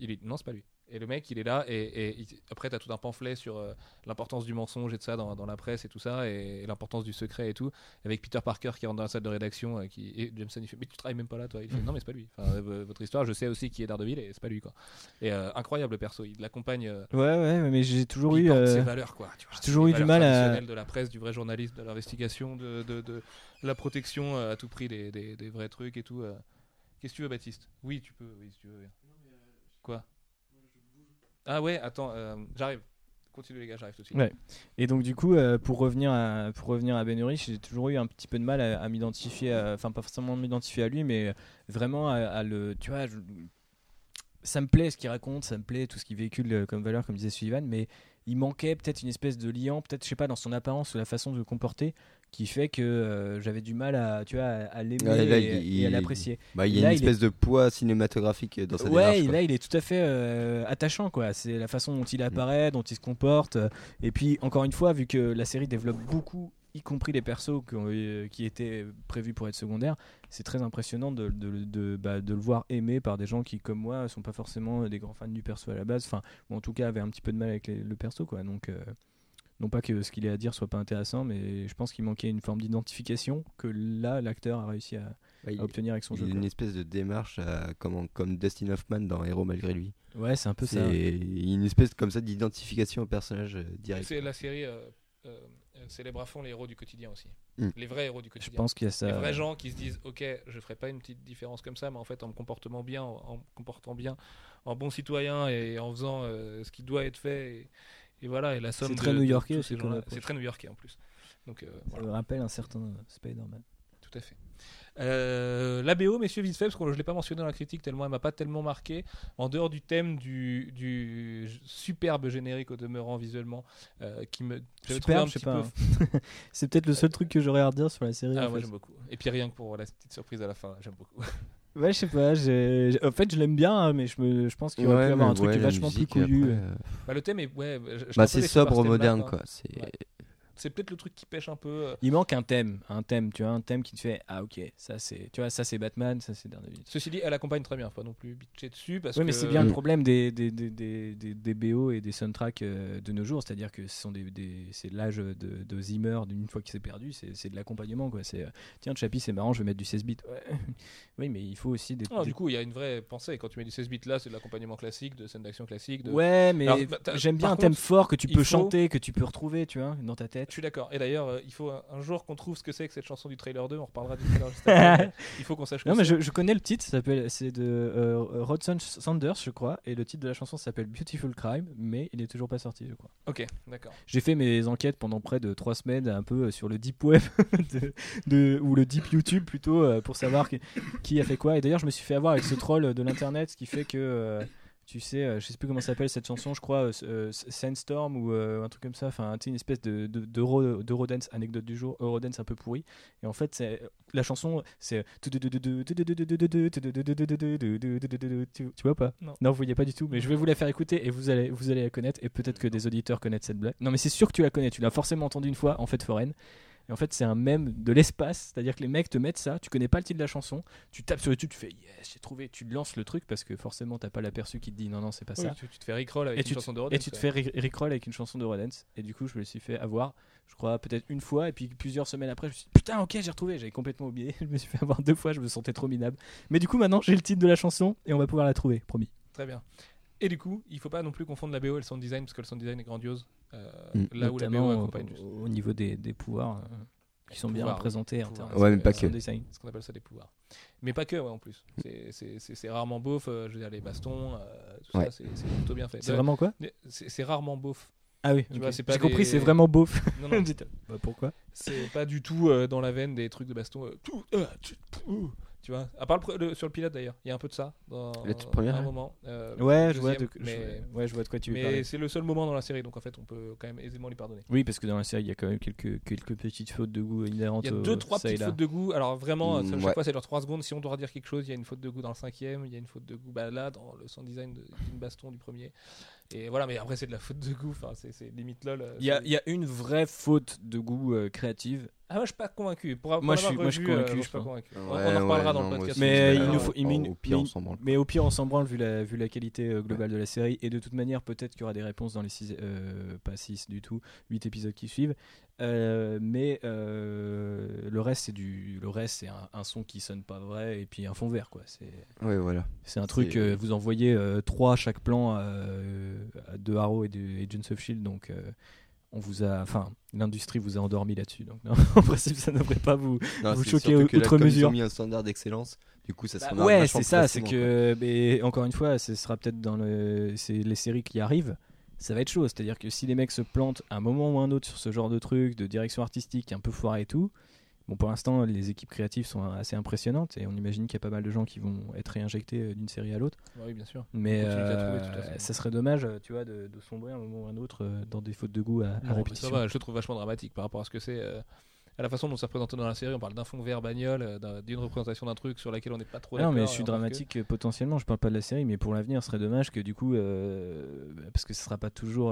Il lui dit non, c'est pas lui. Et le mec, il est là, et, et il- après, t'as tout un pamphlet sur euh, l'importance du mensonge et de ça dans, dans la presse et tout ça, et, l'importance du secret et tout, avec Peter Parker qui rentre dans la salle de rédaction, euh, qui, et Jameson, il fait Mais tu travailles même pas là, toi? Il fait Non, mais c'est pas lui. Enfin, euh, votre histoire, je sais aussi qui est Daredevil, et c'est pas lui, quoi. Et euh, incroyable, le perso, il l'accompagne. euh, ouais, ouais, mais j'ai toujours eu. euh, ses valeurs, quoi. tu vois. j'ai toujours eu du mal à- de la presse, du vrai journalisme, de l'investigation, de, de, de la protection à tout prix des, des, des vrais trucs et tout. Qu'est-ce que tu veux, Baptiste? Oui, tu peux, oui, si tu veux. Quoi? Ah ouais, attends, euh, j'arrive. Continue les gars, j'arrive tout de suite. Et donc du coup, euh, pour revenir à pour revenir à Ben Urich, j'ai toujours eu un petit peu de mal à, m'identifier, enfin pas forcément m'identifier à lui, mais vraiment à, le, tu vois, ça me plaît ce qu'il raconte, ça me plaît tout ce qu'il véhicule euh, comme valeur, comme disait Sullivan, mais il manquait peut-être une espèce de liant, peut-être je sais pas dans son apparence ou la façon de se comporter, qui fait que euh, j'avais du mal à, tu vois, à, l'aimer Ouais, et, il- et à l'apprécier. Bah, il y a Là, une est- espèce de poids cinématographique dans sa ouais, démarche. quoi. là il est tout à fait euh, attachant quoi. C'est la façon dont Mm. il apparaît, dont il se comporte. Et puis encore une fois, vu que la série développe beaucoup, y compris les persos qui, ont- euh, qui étaient prévus pour être secondaires, c'est très impressionnant de, de, de, bah, de le voir aimé par des gens qui, comme moi, sont pas forcément des grands fans du perso à la base. Enfin, ou en tout cas avaient un petit peu de mal avec les- le perso quoi. Donc non pas que ce qu'il a à dire soit pas intéressant, mais je pense qu'il manquait une forme d'identification que là l'acteur a réussi à, Ouais, à obtenir avec son il jeu. quoi. une espèce de démarche à- comme, comme Dustin Hoffman dans Héros malgré lui. Ouais, c'est un peu C'est ça. une espèce comme ça d'identification au personnage euh, direct. C'est la série euh, euh, célèbre à fond les héros du quotidien aussi. Mm. Les vrais héros du Je quotidien. pense qu'il y a ça. Les vrais gens qui se disent ok je ferai pas une petite différence comme ça mais en fait en me comportant bien en, en me comportant bien en bon citoyen et en faisant euh, ce qui doit être fait et, et voilà et la somme C'est très new-yorkais aussi c'est très new-yorkais en plus donc euh, Ça voilà, me rappelle un certain Spider-Man. tout à fait Euh, la BO messieurs vite fait parce que je l'ai pas mentionné dans la critique tellement elle m'a pas tellement marqué en dehors du thème du, du superbe générique au demeurant visuellement euh, qui me Superbe, je sais pas. peu hein. c'est peut-être le seul truc que j'aurais à redire sur la série. ah moi j'aime beaucoup et puis rien que pour la petite surprise à la fin j'aime beaucoup Ouais, je sais pas. j'ai- En fait, je l'aime bien, hein, mais je, me... je pense qu'il aurait Ouais, pu avoir un truc vachement plus couillu. après, euh. euh, bah, le thème est ouais je- Bah, c'est sobre moderne quoi. quoi. C'est Ouais. C'est peut-être le truc qui pêche un peu. euh. Il manque un thème, un thème, tu vois, un thème qui te fait ah ok, ça c'est, tu vois, ça c'est Batman, ça c'est Daredevil. Ceci dit, elle accompagne très bien, faut pas non plus bitcher dessus parce Oui, que mais c'est bien Mm. le problème des, des, des, des, des- des BO et des soundtracks euh, de nos jours, c'est-à-dire que ce sont des, des- c'est l'âge de, de Zimmer d'une fois qu'il s'est perdu, c'est, c'est de l'accompagnement quoi. C'est euh, tiens, Chappie, c'est marrant, je vais mettre du 16 bits. Ouais. oui, mais il faut aussi des. Des- du coup, il y a une vraie pensée. Quand tu mets du 16 bits là, c'est de l'accompagnement classique, de scènes d'action classique. De... Ouais, mais Alors, bah, j'aime bien un thème fort que tu peux faut- chanter, que tu peux retrouver, tu vois, dans ta tête. Je suis d'accord. Et d'ailleurs, euh, il faut un, un jour qu'on trouve ce que c'est que cette chanson du trailer 2. On reparlera du trailer juste après. il faut qu'on sache que Non, mais je, je connais le titre, c'est de euh, Rodson Sanders, je crois, et le titre de la chanson s'appelle Beautiful Crime, mais il est toujours pas sorti, je crois. Ok, d'accord. J'ai fait mes enquêtes pendant près de trois semaines, un peu euh, sur le deep web de, de- ou le deep YouTube plutôt, euh, pour savoir qui, qui a fait quoi. Et d'ailleurs, je me suis fait avoir avec ce troll de l'internet, ce qui fait que. Euh, tu sais, euh, je sais plus comment s'appelle cette chanson, je crois, euh, euh, Sandstorm ou euh, un truc comme ça, enfin, tu sais, une espèce de, de, d'Eurodance, anecdote du jour, Eurodance un peu pourri. Et en fait, la chanson, c'est. Tu vois pas Non. Non, vous voyez pas du tout, mais je vais vous la faire écouter et vous allez, vous allez la connaître. Et peut-être que des auditeurs connaissent cette blague. Non, mais c'est sûr que tu la connais, tu l'as forcément entendu une fois en fête foraine. Et en fait, c'est un mème de l'espace, c'est-à-dire que les mecs te mettent ça, tu connais pas le titre de la chanson, tu tapes sur YouTube, tu fais yes, j'ai trouvé, tu lances le truc parce que forcément t'as pas l'aperçu qui te dit non, non, c'est pas Oui, ça. tu, tu te fais Rickroll avec Et une chanson de et Rodin. tu te fais ri- rickroll avec une chanson de Rodens. Et du coup, je me suis fait avoir, je crois, peut-être une fois. Et puis plusieurs semaines après, je me suis dit, putain, ok, j'ai retrouvé. J'avais complètement oublié. Je me suis fait avoir deux fois, je me sentais trop minable. Mais du coup, maintenant, j'ai le titre de la chanson et on va pouvoir la trouver, promis. Très bien. Et du coup, il faut pas non plus confondre la BO et le sound design parce que le sound design est grandiose. Euh, Mm. Là où la BO Notamment accompagne au, au niveau des, des pouvoirs euh, qui sont bien représentés en termes Ouais, de mais pas que. design. ce qu'on appelle ça des pouvoirs. Mais pas que, ouais, en plus. C'est- C'est rarement beauf, euh, je veux dire, les bastons, euh, tout Ouais. ça, c'est plutôt bien fait. C'est vraiment quoi C'est rarement beauf. Ah oui, Tu ok. vois, c'est pas j'ai compris, des- c'est vraiment beauf. Non, non, Bah, pourquoi? C'est pas du tout euh, dans la veine des trucs de baston. euh, tout, euh, tu, vois, à part le le- sur le pilote d'ailleurs, il y a un peu de ça dans La toute première, à un ouais. moment. euh, Ouais, le je vois, de, je- mais, ouais, je vois de quoi tu veux mais c'est le seul moment dans la série, donc en fait, on peut quand même aisément lui pardonner. Oui, parce que dans la série, il y a quand même quelques, quelques petites fautes de goût inhérentes. Il y a deux, trois petites fautes de goût. Alors vraiment, Mm, ça, chaque ouais. fois, c'est leur 3 secondes. Si on doit dire quelque chose, il y a une faute de goût dans le cinquième, il y a une faute de goût bah, là, dans le sound design de Baston du premier. Et voilà, mais après, c'est de la faute de goût. Enfin, c'est c'est limite lol. euh, Il y a, c'est- il y a une vraie faute de goût euh, créative. Ah, moi, je suis pas convaincu. Pour, pour Moi, je suis- moi, je suis revu, euh, je suis pas convaincu. On- Ouais, on en reparlera ouais, dans non, le podcast. Mais je il vais- nous faut- il au- pire, on s'en branle. Mais au pire, on s'en branle vu la, vu la qualité euh, globale de la série. Et de toute manière, peut-être qu'il y aura des réponses dans les 6, pas 6 du tout, 8 épisodes qui suivent. Euh, mais euh, le reste, c'est du, le reste, c'est un, un son qui sonne pas vrai et puis un fond vert, quoi. C'est, Ouais, voilà. c'est un truc. Euh, vous envoyez 3 à chaque plan euh, de Arrow et de Agents of Shield, donc. On vous a, enfin, l'industrie vous a endormi là-dessus. Donc, non, en principe, ça ne devrait pas vous, Non, Vous au- que là, outre comme ils mesure. ont mis un standard d'excellence, du coup, ça Bah remarque ouais, c'est ça, c'est que, mais encore une fois, ce sera peut-être dans le, c'est les séries qui arrivent, ça va être chaud. C'est-à-dire que si les mecs se plantent à un moment ou un autre sur ce genre de truc, de direction artistique un peu foiré et tout, bon, pour l'instant, les équipes créatives sont assez impressionnantes et on imagine qu'il y a pas mal de gens qui vont être réinjectés euh, d'une série à l'autre. Bah oui, bien sûr. Mais euh, trouver, ça serait dommage, tu vois, de, de sombrer à un moment ou un autre euh, dans des fautes de goût à, à Non, ça répétition. va, je le trouve vachement dramatique par rapport à ce que c'est. euh, à la façon dont c'est représenté dans la série, on parle d'un fond vert bagnole, d'un- d'une représentation d'un truc sur laquelle on n'est pas trop Ah non, mais je suis que- dramatique potentiellement. Je parle pas de la série, mais pour l'avenir, ce serait dommage que du coup, euh, parce que ce sera pas toujours,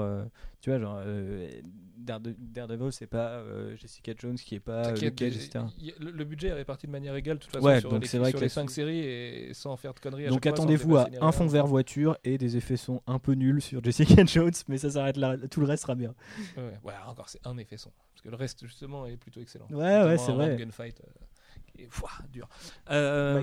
tu vois, genre euh, Darede- Daredevil, c'est pas euh, Jessica Jones qui est pas euh, il- le, le budget est réparti de manière égale de toute façon Ouais, sur donc les, c'est vrai sur que les là-dessus- 5 séries et sans faire de conneries. Donc attendez-vous à un fond vert voiture et des effets son un peu nuls sur Jessica Jones, mais ça s'arrête là. Tout le reste sera bien. Ouais, encore c'est un effet son. Parce que le reste justement est plutôt excellent. Ouais, ouais, c'est vrai. gunfight. euh, est, pouah, dur. Euh.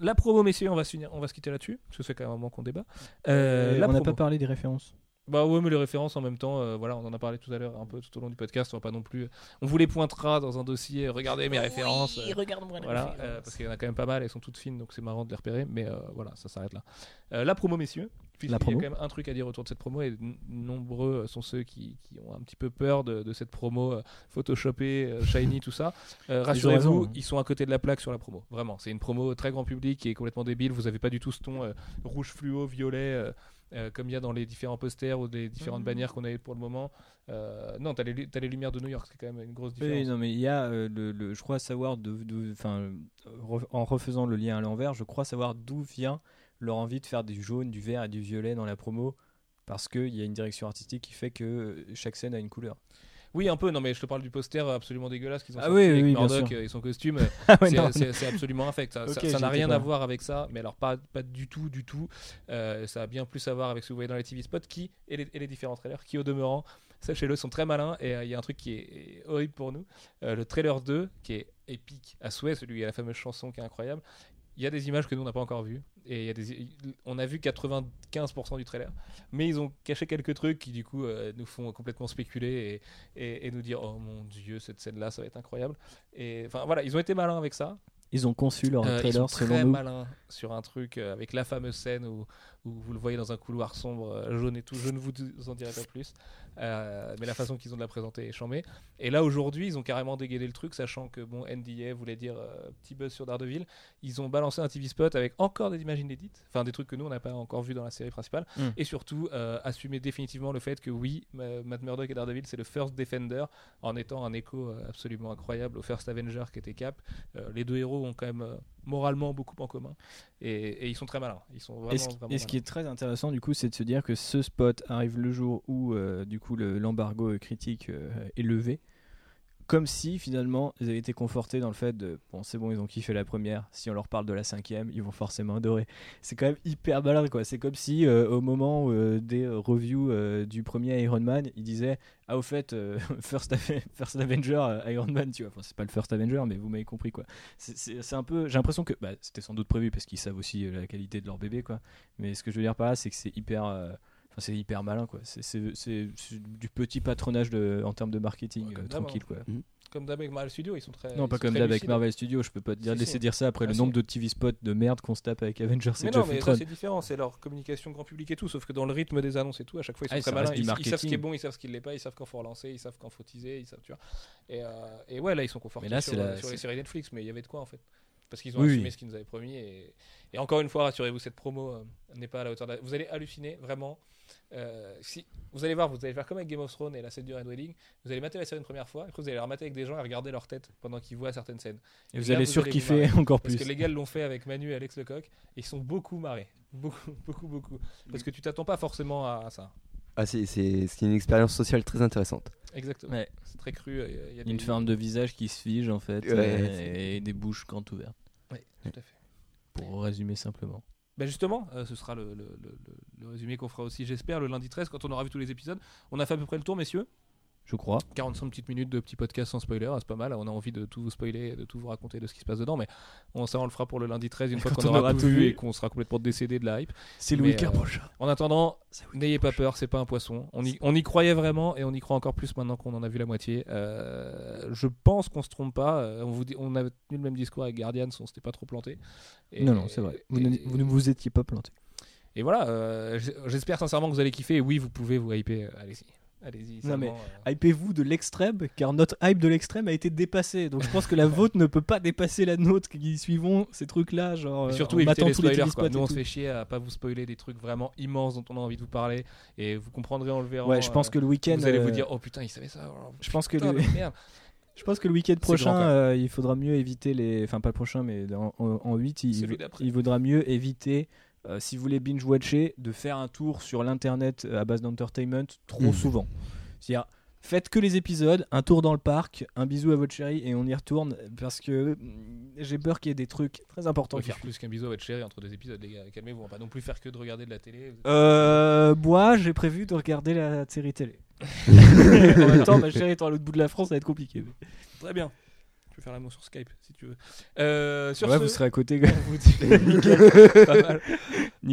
La promo, messieurs, on va se, finir- on va se quitter là-dessus. Parce que c'est quand même un moment qu'on débat. Euh, la on n'a pas parlé des références. Bah ouais, mais les références en même temps, euh, voilà, on en a parlé tout à l'heure un peu tout au long du podcast. On va pas non plus. On vous les pointera dans un dossier. Regardez mes références. euh, regarde-moi voilà, euh, parce qu'il y en a quand même pas mal, elles sont toutes fines, donc c'est marrant de les repérer. Mais euh, voilà, ça s'arrête là. Euh, la promo, messieurs. La y a promo. quand même un truc à dire autour de cette promo, et nombreux sont ceux qui, qui ont un petit peu peur de, de cette promo euh, photoshopée, euh, shiny, tout ça. Euh, Rassurez-vous, hein. ils sont à côté de la plaque sur la promo. Vraiment, c'est une promo très grand public qui est complètement débile. Vous avez pas du tout ce ton euh, rouge fluo, violet. Euh, comme il y a dans les différents posters ou les différentes bannières qu'on a eu pour le moment. Euh, non, t'as les, lu- t'as les lumières de New York, c'est quand même une grosse différence. Oui, non, mais il y a, euh, le, le- je crois savoir, de, de- enfin, re- en refaisant le lien à l'envers, je crois savoir d'où vient leur envie de faire du jaune, du vert et du violet dans la promo, parce qu'il y a une direction artistique qui fait que chaque scène a une couleur. Oui, un peu. Non, mais je te parle du poster absolument dégueulasse qu'ils ont Ah sorti oui, avec oui, Murdoch et son costume. Ah ouais, C'est- absolument infect. Ça n'a rien à voir avec ça, mais alors pas, pas du tout, du tout. Euh, ça a bien plus à voir avec ce que vous voyez dans les TV spots qui, et, les, et les différents trailers qui, au demeurant, sachez-le, sont très malins. Et euh, il y a un truc qui est horrible pour nous. Euh, le trailer 2, qui est épique à souhait, celui à la fameuse chanson qui est incroyable. Il y a des images que nous on n'a pas encore vues. Et il y a des, on a vu 95% du trailer, mais ils ont caché quelques trucs qui du coup euh, nous font complètement spéculer et, et, et nous dire oh mon dieu cette scène là ça va être incroyable. Et enfin voilà ils ont été malins avec ça. Ils ont conçu leur euh, ils trailer sont selon très nous. malins sur un truc euh, avec la fameuse scène où, où vous le voyez dans un couloir sombre, euh, jaune et tout. Je ne vous en dirai pas plus. Euh, mais la façon qu'ils ont de la présenter est chambée. Et là, aujourd'hui, ils ont carrément dégainé le truc, sachant que bon, NDA voulait dire euh, petit buzz sur Daredevil. Ils ont balancé un TV spot avec encore des images inédites, enfin des trucs que nous, on n'a pas encore vu dans la série principale. Mm. Et surtout, euh, assumer définitivement le fait que oui, Ma- Matt Murdock et Daredevil, c'est le First Defender, en étant un écho absolument incroyable au First Avenger qui était Cap. Les deux héros ont quand même moralement beaucoup en commun. Et, et ils sont très malins. Ils sont vraiment, Et ce, vraiment et ce qui est très intéressant du coup, c'est de se dire que ce spot arrive le jour où euh, du coup le- l'embargo critique euh, est levé, comme si finalement ils avaient été confortés dans le fait de bon c'est bon ils ont kiffé la première, si on leur parle de la cinquième, ils vont forcément adorer. C'est quand même hyper malin quoi. C'est comme si euh, au moment euh, des reviews euh, du premier Iron Man, ils disaient ah au fait First, First Avenger Iron Man tu vois. Enfin c'est pas le First Avenger mais vous m'avez compris quoi. C'est- un peu j'ai l'impression que bah, c'était sans doute prévu parce qu'ils savent aussi la qualité de leur bébé quoi. Mais ce que je veux dire par là, c'est que c'est hyper, enfin, c'est hyper malin quoi. C'est- C'est c'est- c'est du petit patronage de, en termes de marketing Ouais, comme euh, tranquille quoi. Comme d'hab avec Marvel Studios, ils sont très. Non, pas comme d'hab avec. Marvel Studios. Je peux pas te dire, Si, laisser si. dire ça après Ah, le si. nombre de TV spots de merde qu'on se tape avec Avengers et Mais Jeff non, mais ça Ultron. c'est différent, c'est leur communication grand public et tout, sauf que dans le rythme des annonces et tout, à chaque fois ils sont Ah, très malins, ils, ils savent ce qui est bon, ils savent ce qui l'est pas, ils savent quand faut relancer, ils savent quand faut teaser, ils savent, tu vois. Et, euh, et ouais, là ils sont confortés Mais là, sur, c'est la- sur les c'est- séries Netflix, mais il y avait de quoi en fait. Parce qu'ils ont Oui, assumé oui. ce qu'ils nous avaient promis. Et, et encore une fois, rassurez-vous, cette promo euh, n'est pas à la hauteur. de- Vous allez halluciner, vraiment. Euh, si, vous allez voir, vous allez faire comme avec Game of Thrones et la scène du Red Wedding. Vous allez mater la série une première fois, après vous allez la remater avec des gens et regarder leur tête pendant qu'ils voient certaines scènes. Et vous là, allez vous surkiffer encore Parce plus. que les gars l'ont fait avec Manu et Alex Lecoq. Et ils sont beaucoup marrés. Beaucoup, beaucoup, beaucoup. Parce que tu t'attends pas forcément à, à ça. Ah, c'est c'est- c'est une expérience sociale très intéressante. Exactement. Ouais. C'est très cru. euh, Il y a Une des- forme de visage qui se fige en fait Ouais, euh, et des bouches grandes ouvertes. Ouais, tout à fait. Pour résumer simplement. Ben justement, euh, ce sera le- le- le- le résumé qu'on fera aussi, j'espère, le lundi 13, quand on aura vu tous les épisodes. On a fait à peu près le tour, messieurs? Je crois. 45 petites minutes de petit podcast sans spoiler, ah, c'est pas mal. On a envie de tout vous spoiler, de tout vous raconter de ce qui se passe dedans, mais on, ça on le fera pour le lundi 13 une fois qu'on on aura, aura tout vu et qu'on sera complètement décédé de la hype. C'est le week-end euh, prochain. En attendant, n'ayez pas peur, c'est pas un poisson. On y, on y croyait vraiment et on y croit encore plus maintenant qu'on en a vu la moitié. Euh, je pense qu'on se trompe pas. Euh, On, vous dit, on a tenu le même discours avec Guardians, on s'était pas trop planté. Et- Non, non, c'est vrai. Vous, et- ne, vous ne vous étiez pas planté. Et voilà, euh, j'espère sincèrement que vous allez kiffer. Et oui, vous pouvez vous hyper. Allez-y. Allez-y. Non, mais euh, Hypez-vous de l'extrême, car notre hype de l'extrême a été dépassée. Donc je pense que la vôtre ne peut pas dépasser la nôtre qui suivons ces trucs-là. Genre, Et euh, surtout évitez les les spoilers. TV quoi. Nous on se fait chier à pas vous spoiler des trucs vraiment immenses dont on a envie de vous parler. Et vous comprendrez en le verrant. Ouais, je pense euh, que le week-end. vous allez vous dire oh putain il savait ça. oh, Je pense que le, merde. je pense que le week-end prochain, euh, il faudra mieux éviter les. Enfin, pas le prochain, mais en, en, en 8, il, il vaudra mieux éviter, euh, si vous voulez binge-watcher, de faire un tour sur l'internet euh, à base d'entertainment trop Mhm. souvent. C'est-à-dire, faites que les épisodes, un tour dans le parc, un bisou à votre chérie et on y retourne parce que mm, j'ai peur qu'il y ait des trucs très importants faire plus qu'un bisou à votre chérie entre deux épisodes, les gars. Calmez-vous, on va pas non plus faire que de regarder de la télé. Euh, moi, j'ai prévu de regarder la série télé. en même temps, ma chérie étant à l'autre bout de la France, ça va être compliqué. Très bien. Vais faire l'amour sur Skype si tu veux. Euh, sur ouais, ce, vous serez à côté. on vous dit Nickel. Pas mal.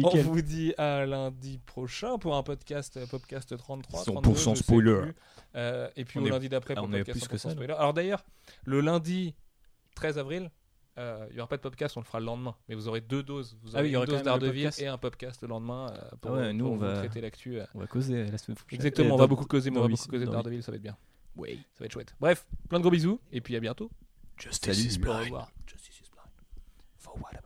On vous dit à lundi prochain pour un podcast euh, podcast 33 100% 32, je sais spoiler. Euh, et puis On au est- lundi d'après ah, pour on podcast plus que 100% ça, spoiler. Alors d'ailleurs, le lundi 13 avril, euh, il y aura pas de podcast, on le fera le lendemain. Mais vous aurez deux doses. Vous Ah aurez oui, il y aura une dose d'Ardeville podcast. et un podcast le lendemain euh, pour, Ah ouais, nous, pour on vous va- traiter l'actu. euh. On va causer la semaine prochaine. Exactement, Euh, on va beaucoup causer, mais on va beaucoup causer d'Ardeville, ça va être bien. Oui. Ça va être chouette. Bref, plein de gros bisous et puis à bientôt. Justice is blind. Justice is blind. For what